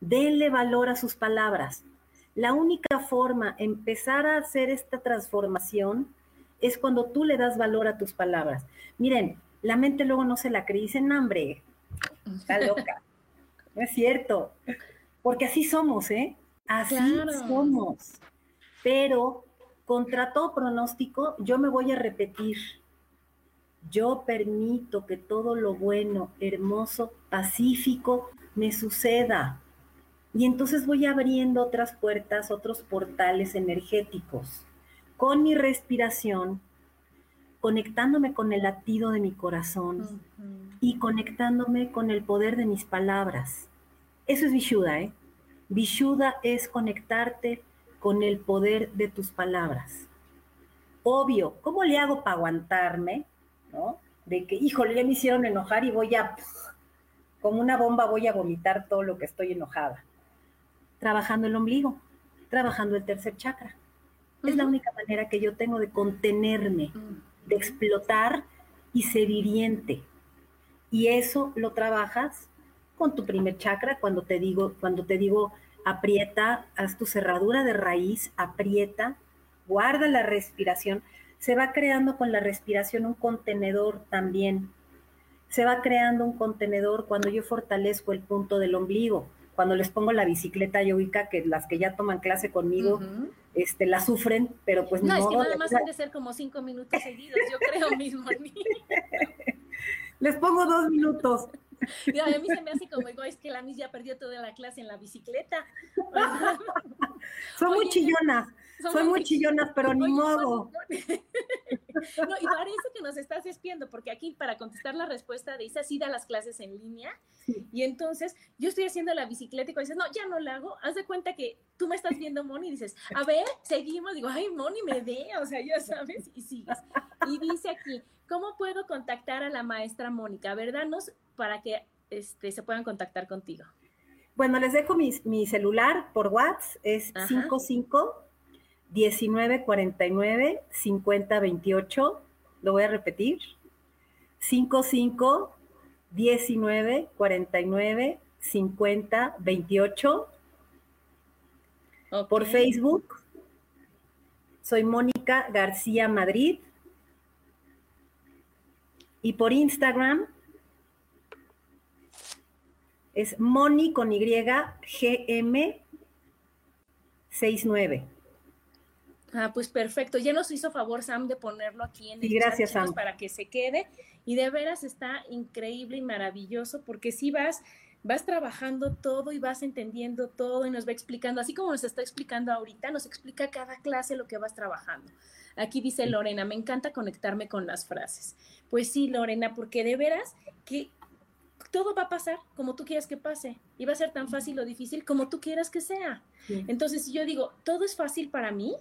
Denle valor a sus palabras. La única forma de empezar a hacer esta transformación es cuando tú le das valor a tus palabras. Miren, la mente luego no se la cree, dicen, hambre, está loca. no es cierto, porque así somos, ¿eh? Así somos. Pero contra todo pronóstico, yo me voy a repetir. Yo permito que todo lo bueno, hermoso, pacífico me suceda. Y entonces voy abriendo otras puertas, otros portales energéticos. Con mi respiración, conectándome con el latido de mi corazón y conectándome con el poder de mis palabras. Eso es Vishuddha, ¿eh? Vishuddha es conectarte con el poder de tus palabras. Obvio, ¿cómo le hago para aguantarme? ¿No? De que, híjole, ya me hicieron enojar y voy a, como una bomba, voy a vomitar todo lo que estoy enojada. Trabajando el ombligo, trabajando el tercer chakra. Es la única manera que yo tengo de contenerme de explotar y ser hiriente. Y eso lo trabajas con tu primer chakra cuando te digo, cuando te digo aprieta, haz tu cerradura de raíz, aprieta, guarda la respiración. Se va creando con la respiración un contenedor también. Se va creando un contenedor cuando yo fortalezco el punto del ombligo, cuando les pongo la bicicleta yoica, que las que ya toman clase conmigo, este, la sufren, pero pues no. No, es que nada más han de ser como cinco minutos seguidos, yo creo mismo. Les pongo dos minutos. a mí se me hace como, es que la Miss ya perdió toda la clase en la bicicleta. Son muy chillonas, son, muy chillonas, pero ni modo. No, y parece que nos estás espiando, porque aquí para contestar la respuesta de Isa, sí da las clases en línea, y entonces yo estoy haciendo la bicicleta y cuando dices, no, ya no la hago, haz de cuenta que tú me estás viendo, Moni, y dices, a ver, seguimos, digo, ay, Moni, me ve, o sea, ya sabes, y sigues. Y dice aquí, ¿cómo puedo contactar a la maestra Mónica? ¿Verdad? para que este, se puedan contactar contigo. Bueno, les dejo mi, celular por WhatsApp, es 55 19 49 50 28. Lo voy a repetir. 55 19 49 50 28. Por Facebook, soy Mónica García Madrid. Y por Instagram, es Moni con Y, GM 69. Ah, pues perfecto. Ya nos hizo favor Sam de ponerlo aquí en el gracias, Sam. para que se quede. Y de veras está increíble y maravilloso porque si vas, vas trabajando todo y vas entendiendo todo y nos va explicando, así como nos está explicando ahorita, nos explica cada clase lo que vas trabajando. Aquí dice Lorena, me encanta conectarme con las frases. Pues sí, Lorena, porque de veras que todo va a pasar como tú quieras que pase y va a ser tan fácil o difícil como tú quieras que sea. Entonces, si yo digo, todo es fácil para mí,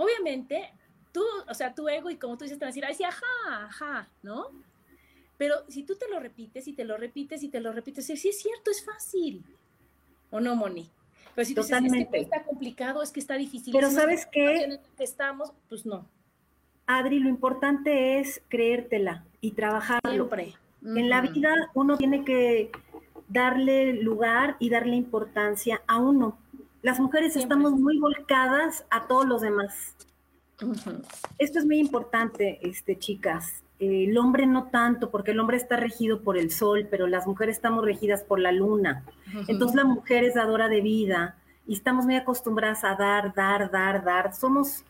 obviamente tú, o sea, tu ego y como tú dices, te van a decir, ay, sí, ajá, ajá, ¿no? Pero si tú te lo repites y te lo repites y te lo repites, sí, es cierto, es fácil. ¿O no, Moni? Pero si tú Totalmente. dices, es que está complicado, es que está difícil. Pero ¿sabes qué? que estamos, pues no. Adri, lo importante es creértela y trabajarlo. Siempre. En la vida uno tiene que darle lugar y darle importancia a uno. Las mujeres estamos muy volcadas a todos los demás. Esto es muy importante, este, chicas. el hombre no tanto, porque el hombre está regido por el sol, pero las mujeres estamos regidas por la luna. Entonces la mujer es dadora de vida y estamos muy acostumbradas a dar, dar, dar, dar. Somos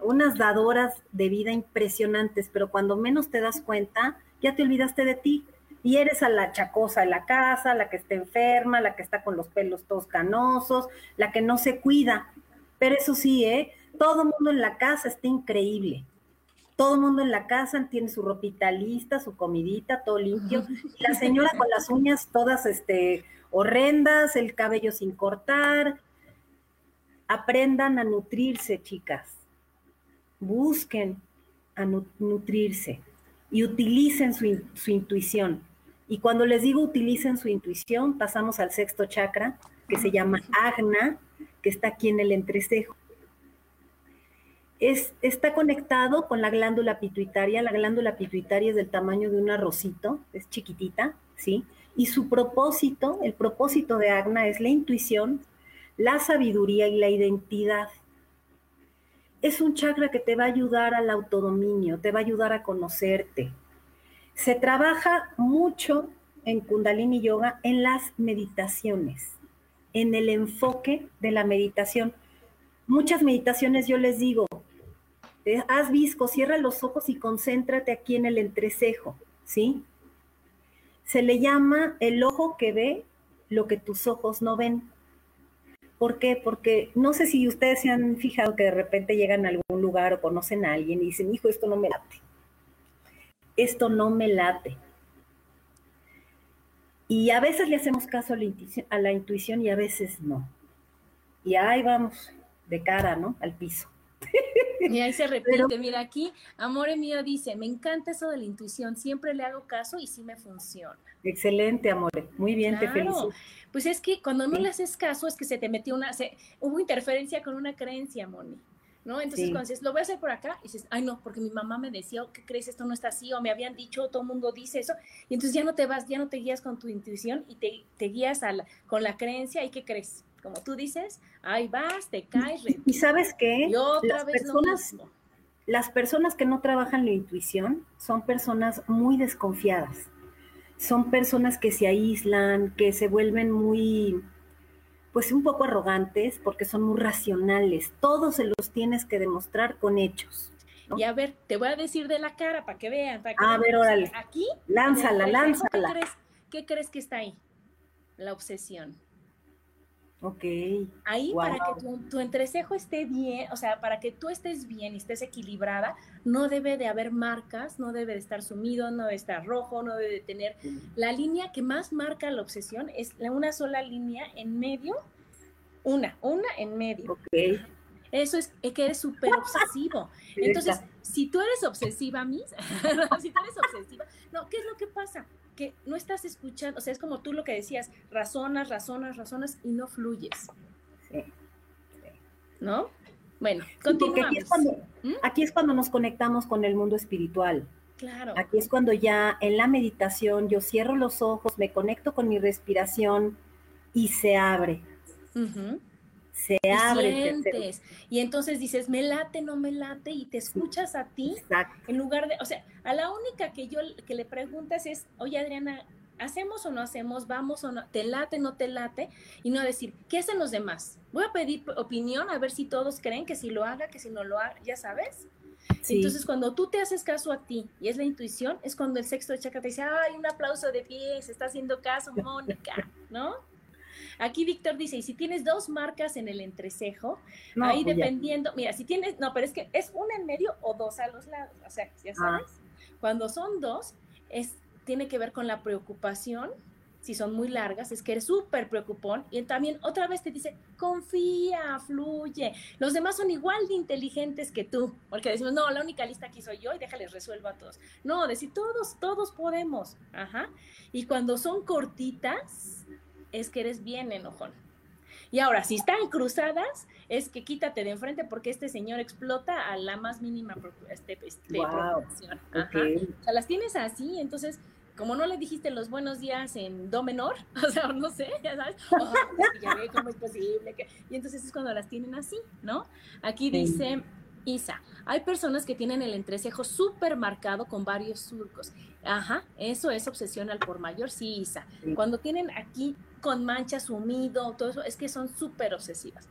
unas dadoras de vida impresionantes, pero cuando menos te das cuenta, ya te olvidaste de ti y eres a la chacosa en la casa, la que está enferma, la que está con los pelos todos canosos, la que no se cuida. Pero eso sí, ¿eh? Todo el mundo en la casa está increíble. Todo el mundo en la casa tiene su ropita lista, su comidita, todo limpio. Y la señora con las uñas todas este, horrendas, el cabello sin cortar. Aprendan a nutrirse, chicas. Busquen a nutrirse y utilicen su, intuición. Y cuando les digo utilicen su intuición, pasamos al sexto chakra, que se llama Agna, que está aquí en el entrecejo. Es, está conectado con la glándula pituitaria. La glándula pituitaria es del tamaño de un arrocito, es chiquitita, ¿sí? Y su propósito, el propósito de Agna es la intuición, la sabiduría y la identidad. Es un chakra que te va a ayudar al autodominio, te va a ayudar a conocerte. Se trabaja mucho en Kundalini Yoga en las meditaciones, en el enfoque de la meditación. Muchas meditaciones yo les digo, eh, haz visco, cierra los ojos y concéntrate aquí en el entrecejo, ¿sí? Se le llama el ojo que ve lo que tus ojos no ven. ¿Por qué? Porque no sé si ustedes se han fijado que de repente llegan a algún lugar o conocen a alguien y dicen, hijo, esto no me late. Esto no me late. Y a veces le hacemos caso a la, intuición, a la intuición y a veces no. Y ahí vamos, de cara, ¿no? Al piso. Y ahí se repite, mira aquí, Amore mío dice, me encanta eso de la intuición, siempre le hago caso y sí me funciona. Excelente, Amore, muy bien, te felicito. Pues es que cuando no le haces caso es que se te metió una, se, hubo interferencia con una creencia, Moni. ¿No? Entonces cuando dices, lo voy a hacer por acá, y dices, ay no, porque mi mamá me decía, ¿qué crees? Esto no está así, o me habían dicho, todo el mundo dice eso, y entonces ya no te vas, ya no te guías con tu intuición y te, te guías a con la creencia, ¿y qué crees? como tú dices, ahí vas, te caes. Y sabes qué? las personas, las personas que no trabajan la intuición son personas muy desconfiadas. Son personas que se aíslan, que se vuelven muy, pues un poco arrogantes porque son muy racionales. Todos se los tienes que demostrar con hechos. Y a ver, te voy a decir de la cara para que vean. a ver, órale. Aquí. Lánzala, lánzala. ¿Qué crees que está ahí? La obsesión. Ok. Ahí para que tu, entrecejo esté bien, o sea, para que tú estés bien y estés equilibrada, no debe de haber marcas, no debe de estar sumido, no debe de estar rojo, no debe de tener... La línea que más marca la obsesión es una sola línea en medio, una, una en medio. Ok. Eso es que eres súper obsesivo. Entonces, si tú eres obsesiva, Miss, si tú eres obsesiva, no, ¿qué es lo que pasa? Que no estás escuchando, o sea, es como tú lo que decías, razonas, razonas, razonas y no fluyes. Sí. ¿No? Bueno, continuamos. Aquí es, cuando, ¿Mm? aquí es cuando nos conectamos con el mundo espiritual. Claro. Aquí es cuando ya en la meditación yo cierro los ojos, me conecto con mi respiración y se abre se abre. Y entonces dices, me late, no me late, y te escuchas a ti. En lugar de, o sea, a la única que yo que le preguntas es, oye Adriana, ¿hacemos o no hacemos? ¿Vamos o no? ¿Te late, no te late? Y no decir, ¿qué hacen los demás? Voy a pedir opinión a ver si todos creen que si lo haga, que si no lo haga, ya sabes. Entonces, cuando tú te haces caso a ti y es la intuición, es cuando el sexto de chakra te dice, ay, un aplauso de pie, se está haciendo caso, Mónica, ¿no? Aquí Víctor dice, y si tienes dos marcas en el entrecejo, ahí pues dependiendo, mira, si tienes, no, pero es que es una en medio o dos a los lados, o sea, ya ah. sabes, cuando son dos, es, tiene que ver con la preocupación, si son muy largas, es que eres súper preocupón y también otra vez te dice, confía, fluye. Los demás son igual de inteligentes que tú, porque decimos, no, la única lista aquí soy yo y déjales resuelvo a todos. No, decir, todos, todos podemos. Ajá. Y cuando son cortitas, es que eres bien enojón. Y ahora, si están cruzadas, es que quítate de enfrente porque este señor explota a la más mínima este, este O sea, las tienes así, entonces, como no le dijiste los buenos días en do menor, o sea, no sé, ya sabes, oh, ya ve cómo es posible que... Y entonces es cuando las tienen así, ¿no? Aquí dice Isa, hay personas que tienen el entrecejo súper marcado con varios surcos. Ajá, eso es obsesión al por mayor, sí, Isa. Cuando tienen aquí con manchas, sumido, todo eso, es que son súper obsesivas.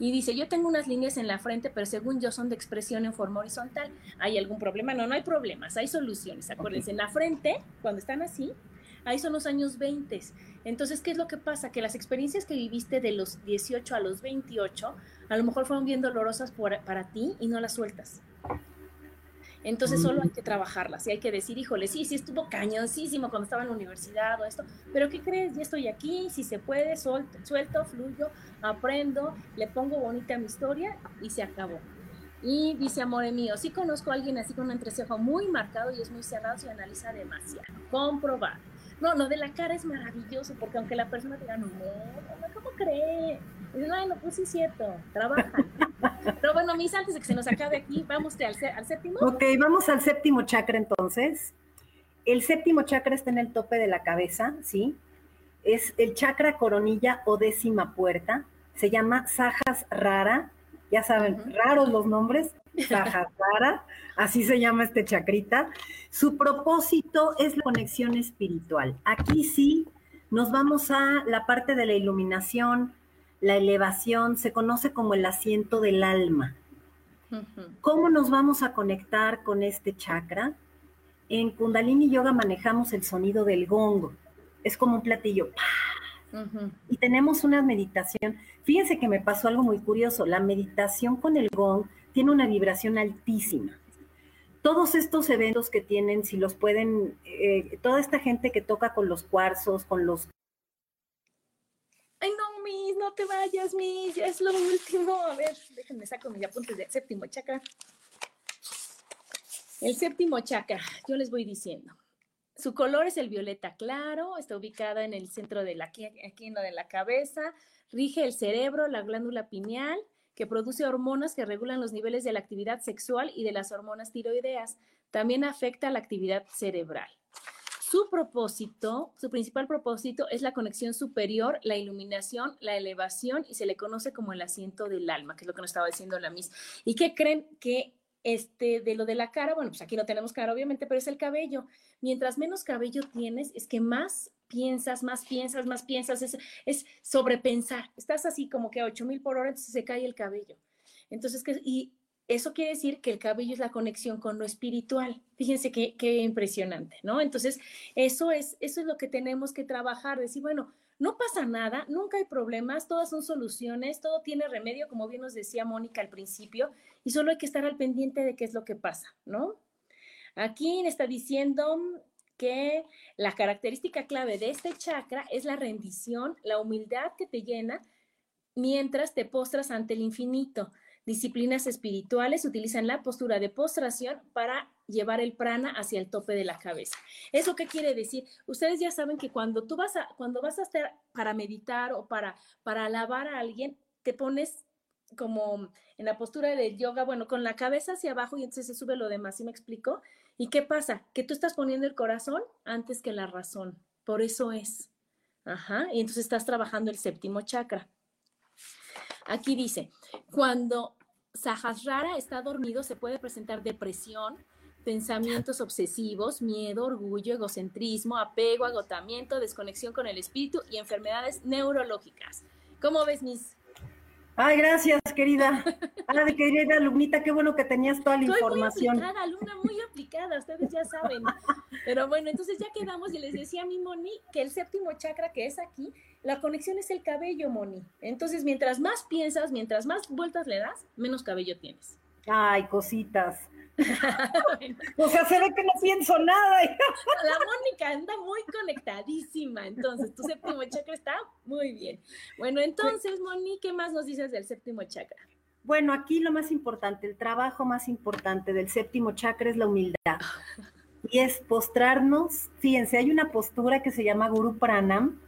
Y dice, yo tengo unas líneas en la frente, pero según yo son de expresión en forma horizontal. ¿Hay algún problema? No, no hay problemas, hay soluciones. Acuérdense, en la frente, cuando están así, ahí son los años 20. Entonces, ¿qué es lo que pasa? Que las experiencias que viviste de los 18 a los 28, a lo mejor fueron bien dolorosas para ti y no las sueltas. Entonces solo hay que trabajarlas y hay que decir, híjole, sí, sí estuvo cañoncísimo cuando estaba en la universidad o esto, pero ¿qué crees? Ya estoy aquí, si se puede, suelto, suelto, fluyo, aprendo, le pongo bonita mi historia y se acabó. Y dice, amor mío, sí conozco a alguien así con un entrecejo muy marcado y es muy cerrado y analiza demasiado. Comprobar. No, no, de la cara es maravilloso porque aunque la persona diga, no, no, ¿cómo cree? Y no, pues sí es cierto, trabaja. Pero bueno, mis, antes de que se nos acabe aquí, vamos al, al séptimo. Ok, vamos al séptimo chakra entonces. El séptimo chakra está en el tope de la cabeza, ¿sí? Es el chakra coronilla o décima puerta. Se llama Sajas Rara. Ya saben, raros los nombres. Sajas Rara. Así se llama este chakrita. Su propósito es la conexión espiritual. Aquí sí nos vamos a la parte de la iluminación, la elevación, se conoce como el asiento del alma. ¿Cómo nos vamos a conectar con este chakra? En Kundalini Yoga manejamos el sonido del gong. Es como un platillo. Y tenemos una meditación. Fíjense que me pasó algo muy curioso. La meditación con el gong tiene una vibración altísima. Todos estos eventos que tienen, si los pueden, eh, toda esta gente que toca con los cuarzos, con los Ay, no, No te vayas, Miss, ya es lo último. A ver, déjenme saco mis apuntes del séptimo chakra. El séptimo chakra, yo les voy diciendo. Su color es el violeta claro, está ubicada en el centro de la, aquí en lo de la cabeza, rige el cerebro, la glándula pineal, que produce hormonas que regulan los niveles de la actividad sexual y de las hormonas tiroideas. También afecta la actividad cerebral. Su propósito, su principal propósito es la conexión superior, la iluminación, la elevación y se le conoce como el asiento del alma, que es lo que nos estaba diciendo la Miss. ¿Y qué creen que este, de lo de la cara, bueno, pues aquí no tenemos cara, obviamente, pero es el cabello. Mientras menos cabello tienes, es que más piensas, más piensas, más piensas, es, es sobrepensar. Estás así como que a 8000 por hora, entonces se cae el cabello. Entonces, que, y eso quiere decir que el cabello es la conexión con lo espiritual. Fíjense qué, impresionante, ¿no? Entonces, eso es, eso es lo que tenemos que trabajar, decir, bueno, no pasa nada, nunca hay problemas, todas son soluciones, todo tiene remedio, como bien nos decía Mónica al principio, y solo hay que estar al pendiente de qué es lo que pasa, ¿no? Aquí está diciendo que la característica clave de este chakra es la rendición, la humildad que te llena mientras te postras ante el infinito disciplinas espirituales utilizan la postura de postración para llevar el prana hacia el tope de la cabeza. ¿Eso qué quiere decir? Ustedes ya saben que cuando tú vas a, cuando vas a estar para meditar o para, para alabar a alguien, te pones como en la postura del yoga, bueno, con la cabeza hacia abajo y entonces se sube lo demás, ¿sí me explico? ¿Y qué pasa? Que tú estás poniendo el corazón antes que la razón. Por eso es. Ajá. Y entonces estás trabajando el séptimo chakra. Aquí dice, cuando Sahasrara está dormido se puede presentar depresión, pensamientos obsesivos, miedo, orgullo, egocentrismo, apego, agotamiento, desconexión con el espíritu y enfermedades neurológicas. ¿Cómo ves, mis Ay, gracias, querida. Ah, de querida alumnita, qué bueno que tenías toda la información. Muy aplicada, alumna muy aplicada, ustedes ya saben. Pero bueno, entonces ya quedamos y les decía a mi Moni que el séptimo chakra que es aquí, la conexión es el cabello, Moni. Entonces, mientras más piensas, mientras más vueltas le das, menos cabello tienes. Ay, cositas. O sea, se ve que no pienso nada. La Mónica anda muy conectadísima, entonces tu séptimo chakra está muy bien. Bueno, entonces, Moni, ¿qué más nos dices del séptimo chakra? Bueno, aquí lo más importante, el trabajo más importante del séptimo chakra es la humildad. Y es postrarnos, fíjense, hay una postura que se llama Guru Pranam,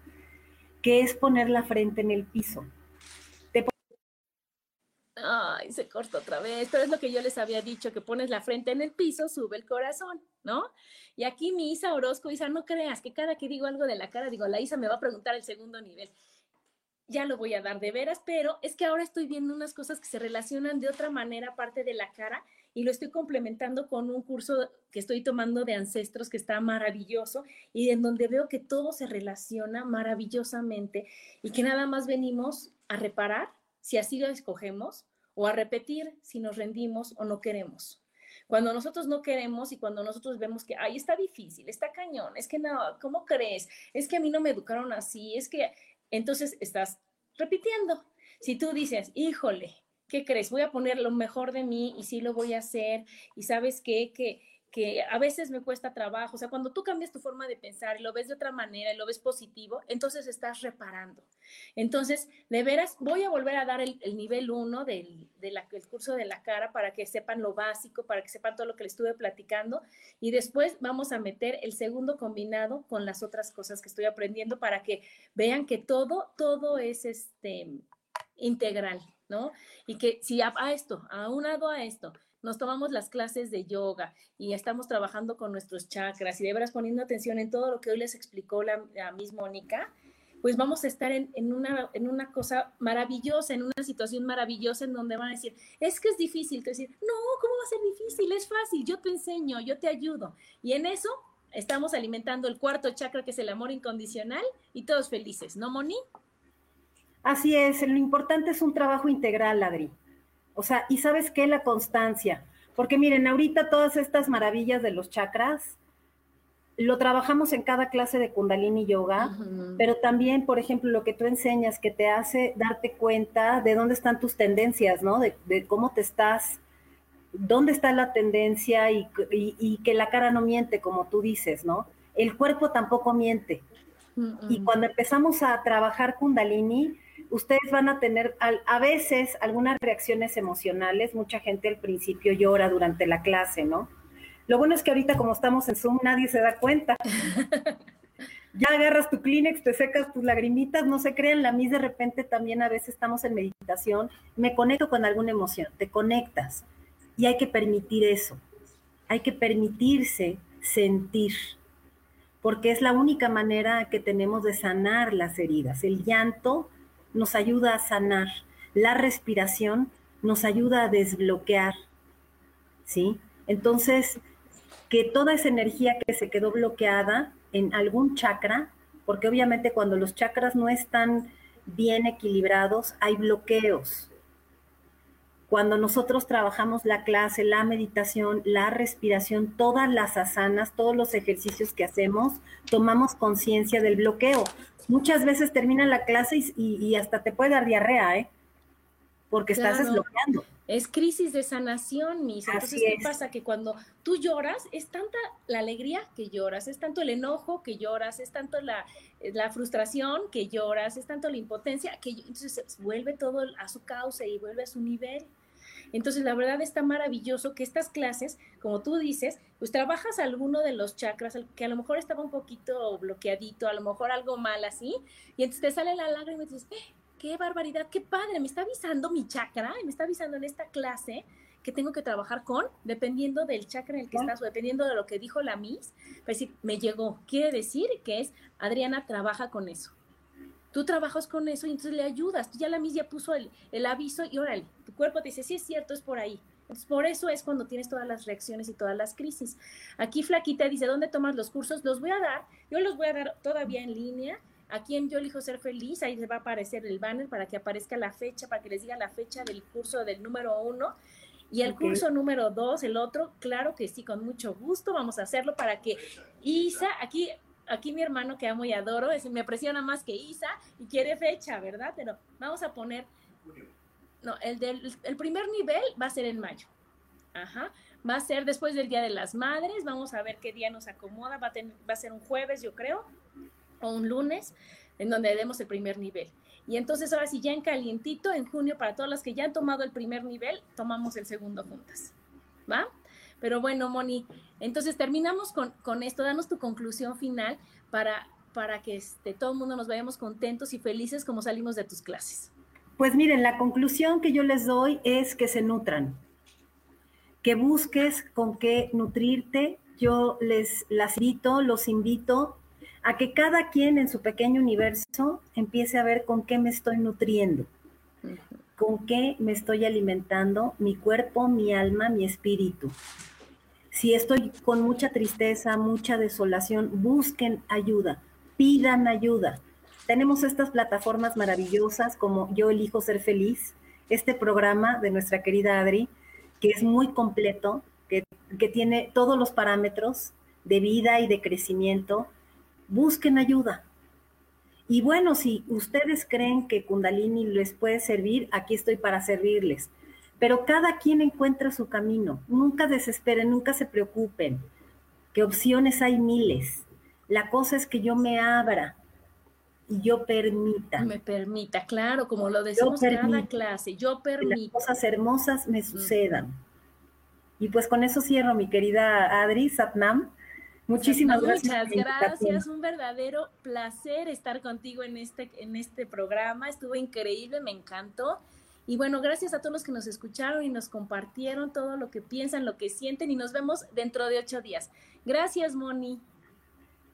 que es poner la frente en el piso. Ay, se corta otra vez, pero es lo que yo les había dicho, que pones la frente en el piso, sube el corazón, ¿no? Y aquí mi Isa Orozco, Isa, no creas que cada que digo algo de la cara, digo, la Isa me va a preguntar el segundo nivel. Ya lo voy a dar de veras, pero es que ahora estoy viendo unas cosas que se relacionan de otra manera aparte de la cara y lo estoy complementando con un curso que estoy tomando de ancestros que está maravilloso y en donde veo que todo se relaciona maravillosamente y que nada más venimos a reparar si así lo escogemos, o a repetir si nos rendimos o no queremos. Cuando nosotros no queremos y cuando nosotros vemos que, ay, está difícil, está cañón, es que no, ¿cómo crees? Es que a mí no me educaron así, es que, entonces estás repitiendo. Si tú dices, híjole, ¿qué crees? Voy a poner lo mejor de mí y sí lo voy a hacer y sabes qué, que que a veces me cuesta trabajo. O sea, cuando tú cambias tu forma de pensar y lo ves de otra manera y lo ves positivo, entonces estás reparando. Entonces, de veras, voy a volver a dar el, nivel 1 del, curso de la cara para que sepan lo básico, para que sepan todo lo que les estuve platicando. Y después vamos a meter el segundo combinado con las otras cosas que estoy aprendiendo para que vean que todo, todo es este integral, ¿no? Y que si a, a esto, aunado a esto, nos tomamos las clases de yoga y estamos trabajando con nuestros chakras y de veras poniendo atención en todo lo que hoy les explicó la, la misma Mónica, pues vamos a estar en, en, una, en una cosa maravillosa, en una situación maravillosa en donde van a decir, es que es difícil, te decir, no, ¿cómo va a ser difícil? Es fácil, yo te enseño, yo te ayudo. Y en eso estamos alimentando el cuarto chakra que es el amor incondicional y todos felices, ¿no, Moni? Así es, lo importante es un trabajo integral, Adri. O sea, y sabes qué, la constancia. Porque miren, ahorita todas estas maravillas de los chakras, lo trabajamos en cada clase de Kundalini Yoga, pero también, por ejemplo, lo que tú enseñas que te hace darte cuenta de dónde están tus tendencias, ¿no? De, cómo te estás, dónde está la tendencia y, y, que la cara no miente, como tú dices, ¿no? El cuerpo tampoco miente. Y cuando empezamos a trabajar Kundalini, ustedes van a tener a, veces algunas reacciones emocionales. Mucha gente al principio llora durante la clase, ¿no? Lo bueno es que ahorita como estamos en Zoom nadie se da cuenta. ya agarras tu Kleenex, te secas tus lagrimitas, no se crean, la mis de repente también a veces estamos en meditación, me conecto con alguna emoción, te conectas y hay que permitir eso, hay que permitirse sentir, porque es la única manera que tenemos de sanar las heridas. El llanto nos ayuda a sanar, la respiración nos ayuda a desbloquear, ¿sí? Entonces, que toda esa energía que se quedó bloqueada en algún chakra, porque obviamente cuando los chakras no están bien equilibrados, hay bloqueos. Cuando nosotros trabajamos la clase, la meditación, la respiración, todas las asanas, todos los ejercicios que hacemos, tomamos conciencia del bloqueo. Muchas veces termina la clase y, hasta te puede dar diarrea, ¿eh? Porque estás desbloqueando. Es crisis de sanación, mis. Entonces, ¿qué pasa? Que cuando tú lloras, es tanta la alegría que lloras, es tanto el enojo que lloras, es tanto la, la frustración que lloras, es tanto la impotencia que entonces vuelve todo a su causa y vuelve a su nivel. Entonces, la verdad está maravilloso que estas clases, como tú dices, pues trabajas alguno de los chakras que a lo mejor estaba un poquito bloqueadito, a lo mejor algo mal así, y entonces te sale la lágrima y dices, ¡eh! qué barbaridad, qué padre, me está avisando mi chakra, me está avisando en esta clase que tengo que trabajar con, dependiendo del chakra en el que estás o dependiendo de lo que dijo la Miss, para decir, me llegó. Quiere decir que es, Adriana trabaja con eso. Tú trabajas con eso y entonces le ayudas. Ya la Miss ya puso el, el aviso y órale, tu cuerpo te dice, sí es cierto, es por ahí. Entonces, por eso es cuando tienes todas las reacciones y todas las crisis. Aquí Flaquita dice, ¿dónde tomas los cursos? Los voy a dar, yo los voy a dar todavía en línea Aquí en Yo elijo ser feliz, ahí se va a aparecer el banner para que aparezca la fecha, para que les diga la fecha del curso del número uno. Y el curso número dos, el otro, claro que sí, con mucho gusto vamos a hacerlo para que Isa, aquí, aquí mi hermano que amo y adoro, es, me presiona más que Isa y quiere fecha, ¿verdad? Pero vamos a poner, no, el del el primer nivel va a ser en mayo. Ajá. Va a ser después del Día de las Madres, vamos a ver qué día nos acomoda, va a, va a ser un jueves, yo creo un lunes, en donde demos el primer nivel. Y entonces ahora sí, ya en calientito, en junio, para todas las que ya han tomado el primer nivel, tomamos el segundo juntas. ¿Va? Pero bueno, Moni, entonces terminamos con, con esto, danos tu conclusión final para, para que este, todo el mundo nos vayamos contentos y felices como salimos de tus clases. Pues miren, la conclusión que yo les doy es que se nutran, que busques con qué nutrirte. Yo les las invito, los invito a que cada quien en su pequeño universo empiece a ver con qué me estoy nutriendo, con qué me estoy alimentando mi cuerpo, mi alma, mi espíritu. Si estoy con mucha tristeza, mucha desolación, busquen ayuda, pidan ayuda. Tenemos estas plataformas maravillosas como Yo elijo ser feliz, este programa de nuestra querida Adri, que es muy completo, que, que tiene todos los parámetros de vida y de crecimiento busquen ayuda. Y bueno, si ustedes creen que Kundalini les puede servir, aquí estoy para servirles. Pero cada quien encuentra su camino. Nunca desesperen, nunca se preocupen, que opciones hay miles. La cosa es que yo me abra y yo permita. Me permita, claro, como lo decimos en cada clase, yo permito. Que las cosas hermosas me sucedan. Y pues con eso cierro, mi querida Adri Satnam Muchísimas gracias. Muchas gracias, un verdadero placer estar contigo en este, en este programa. Estuvo increíble, me encantó. Y bueno, gracias a todos los que nos escucharon y nos compartieron todo lo que piensan, lo que sienten y nos vemos dentro de ocho días. Gracias, Moni.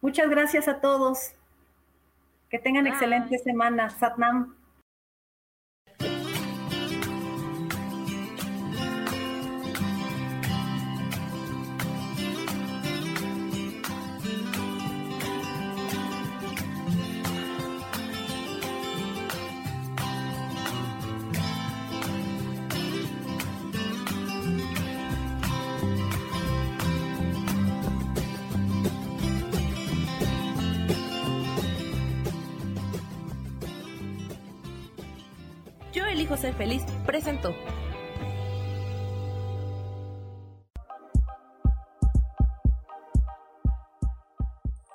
Muchas gracias a todos. Que tengan excelente semana. Satnam.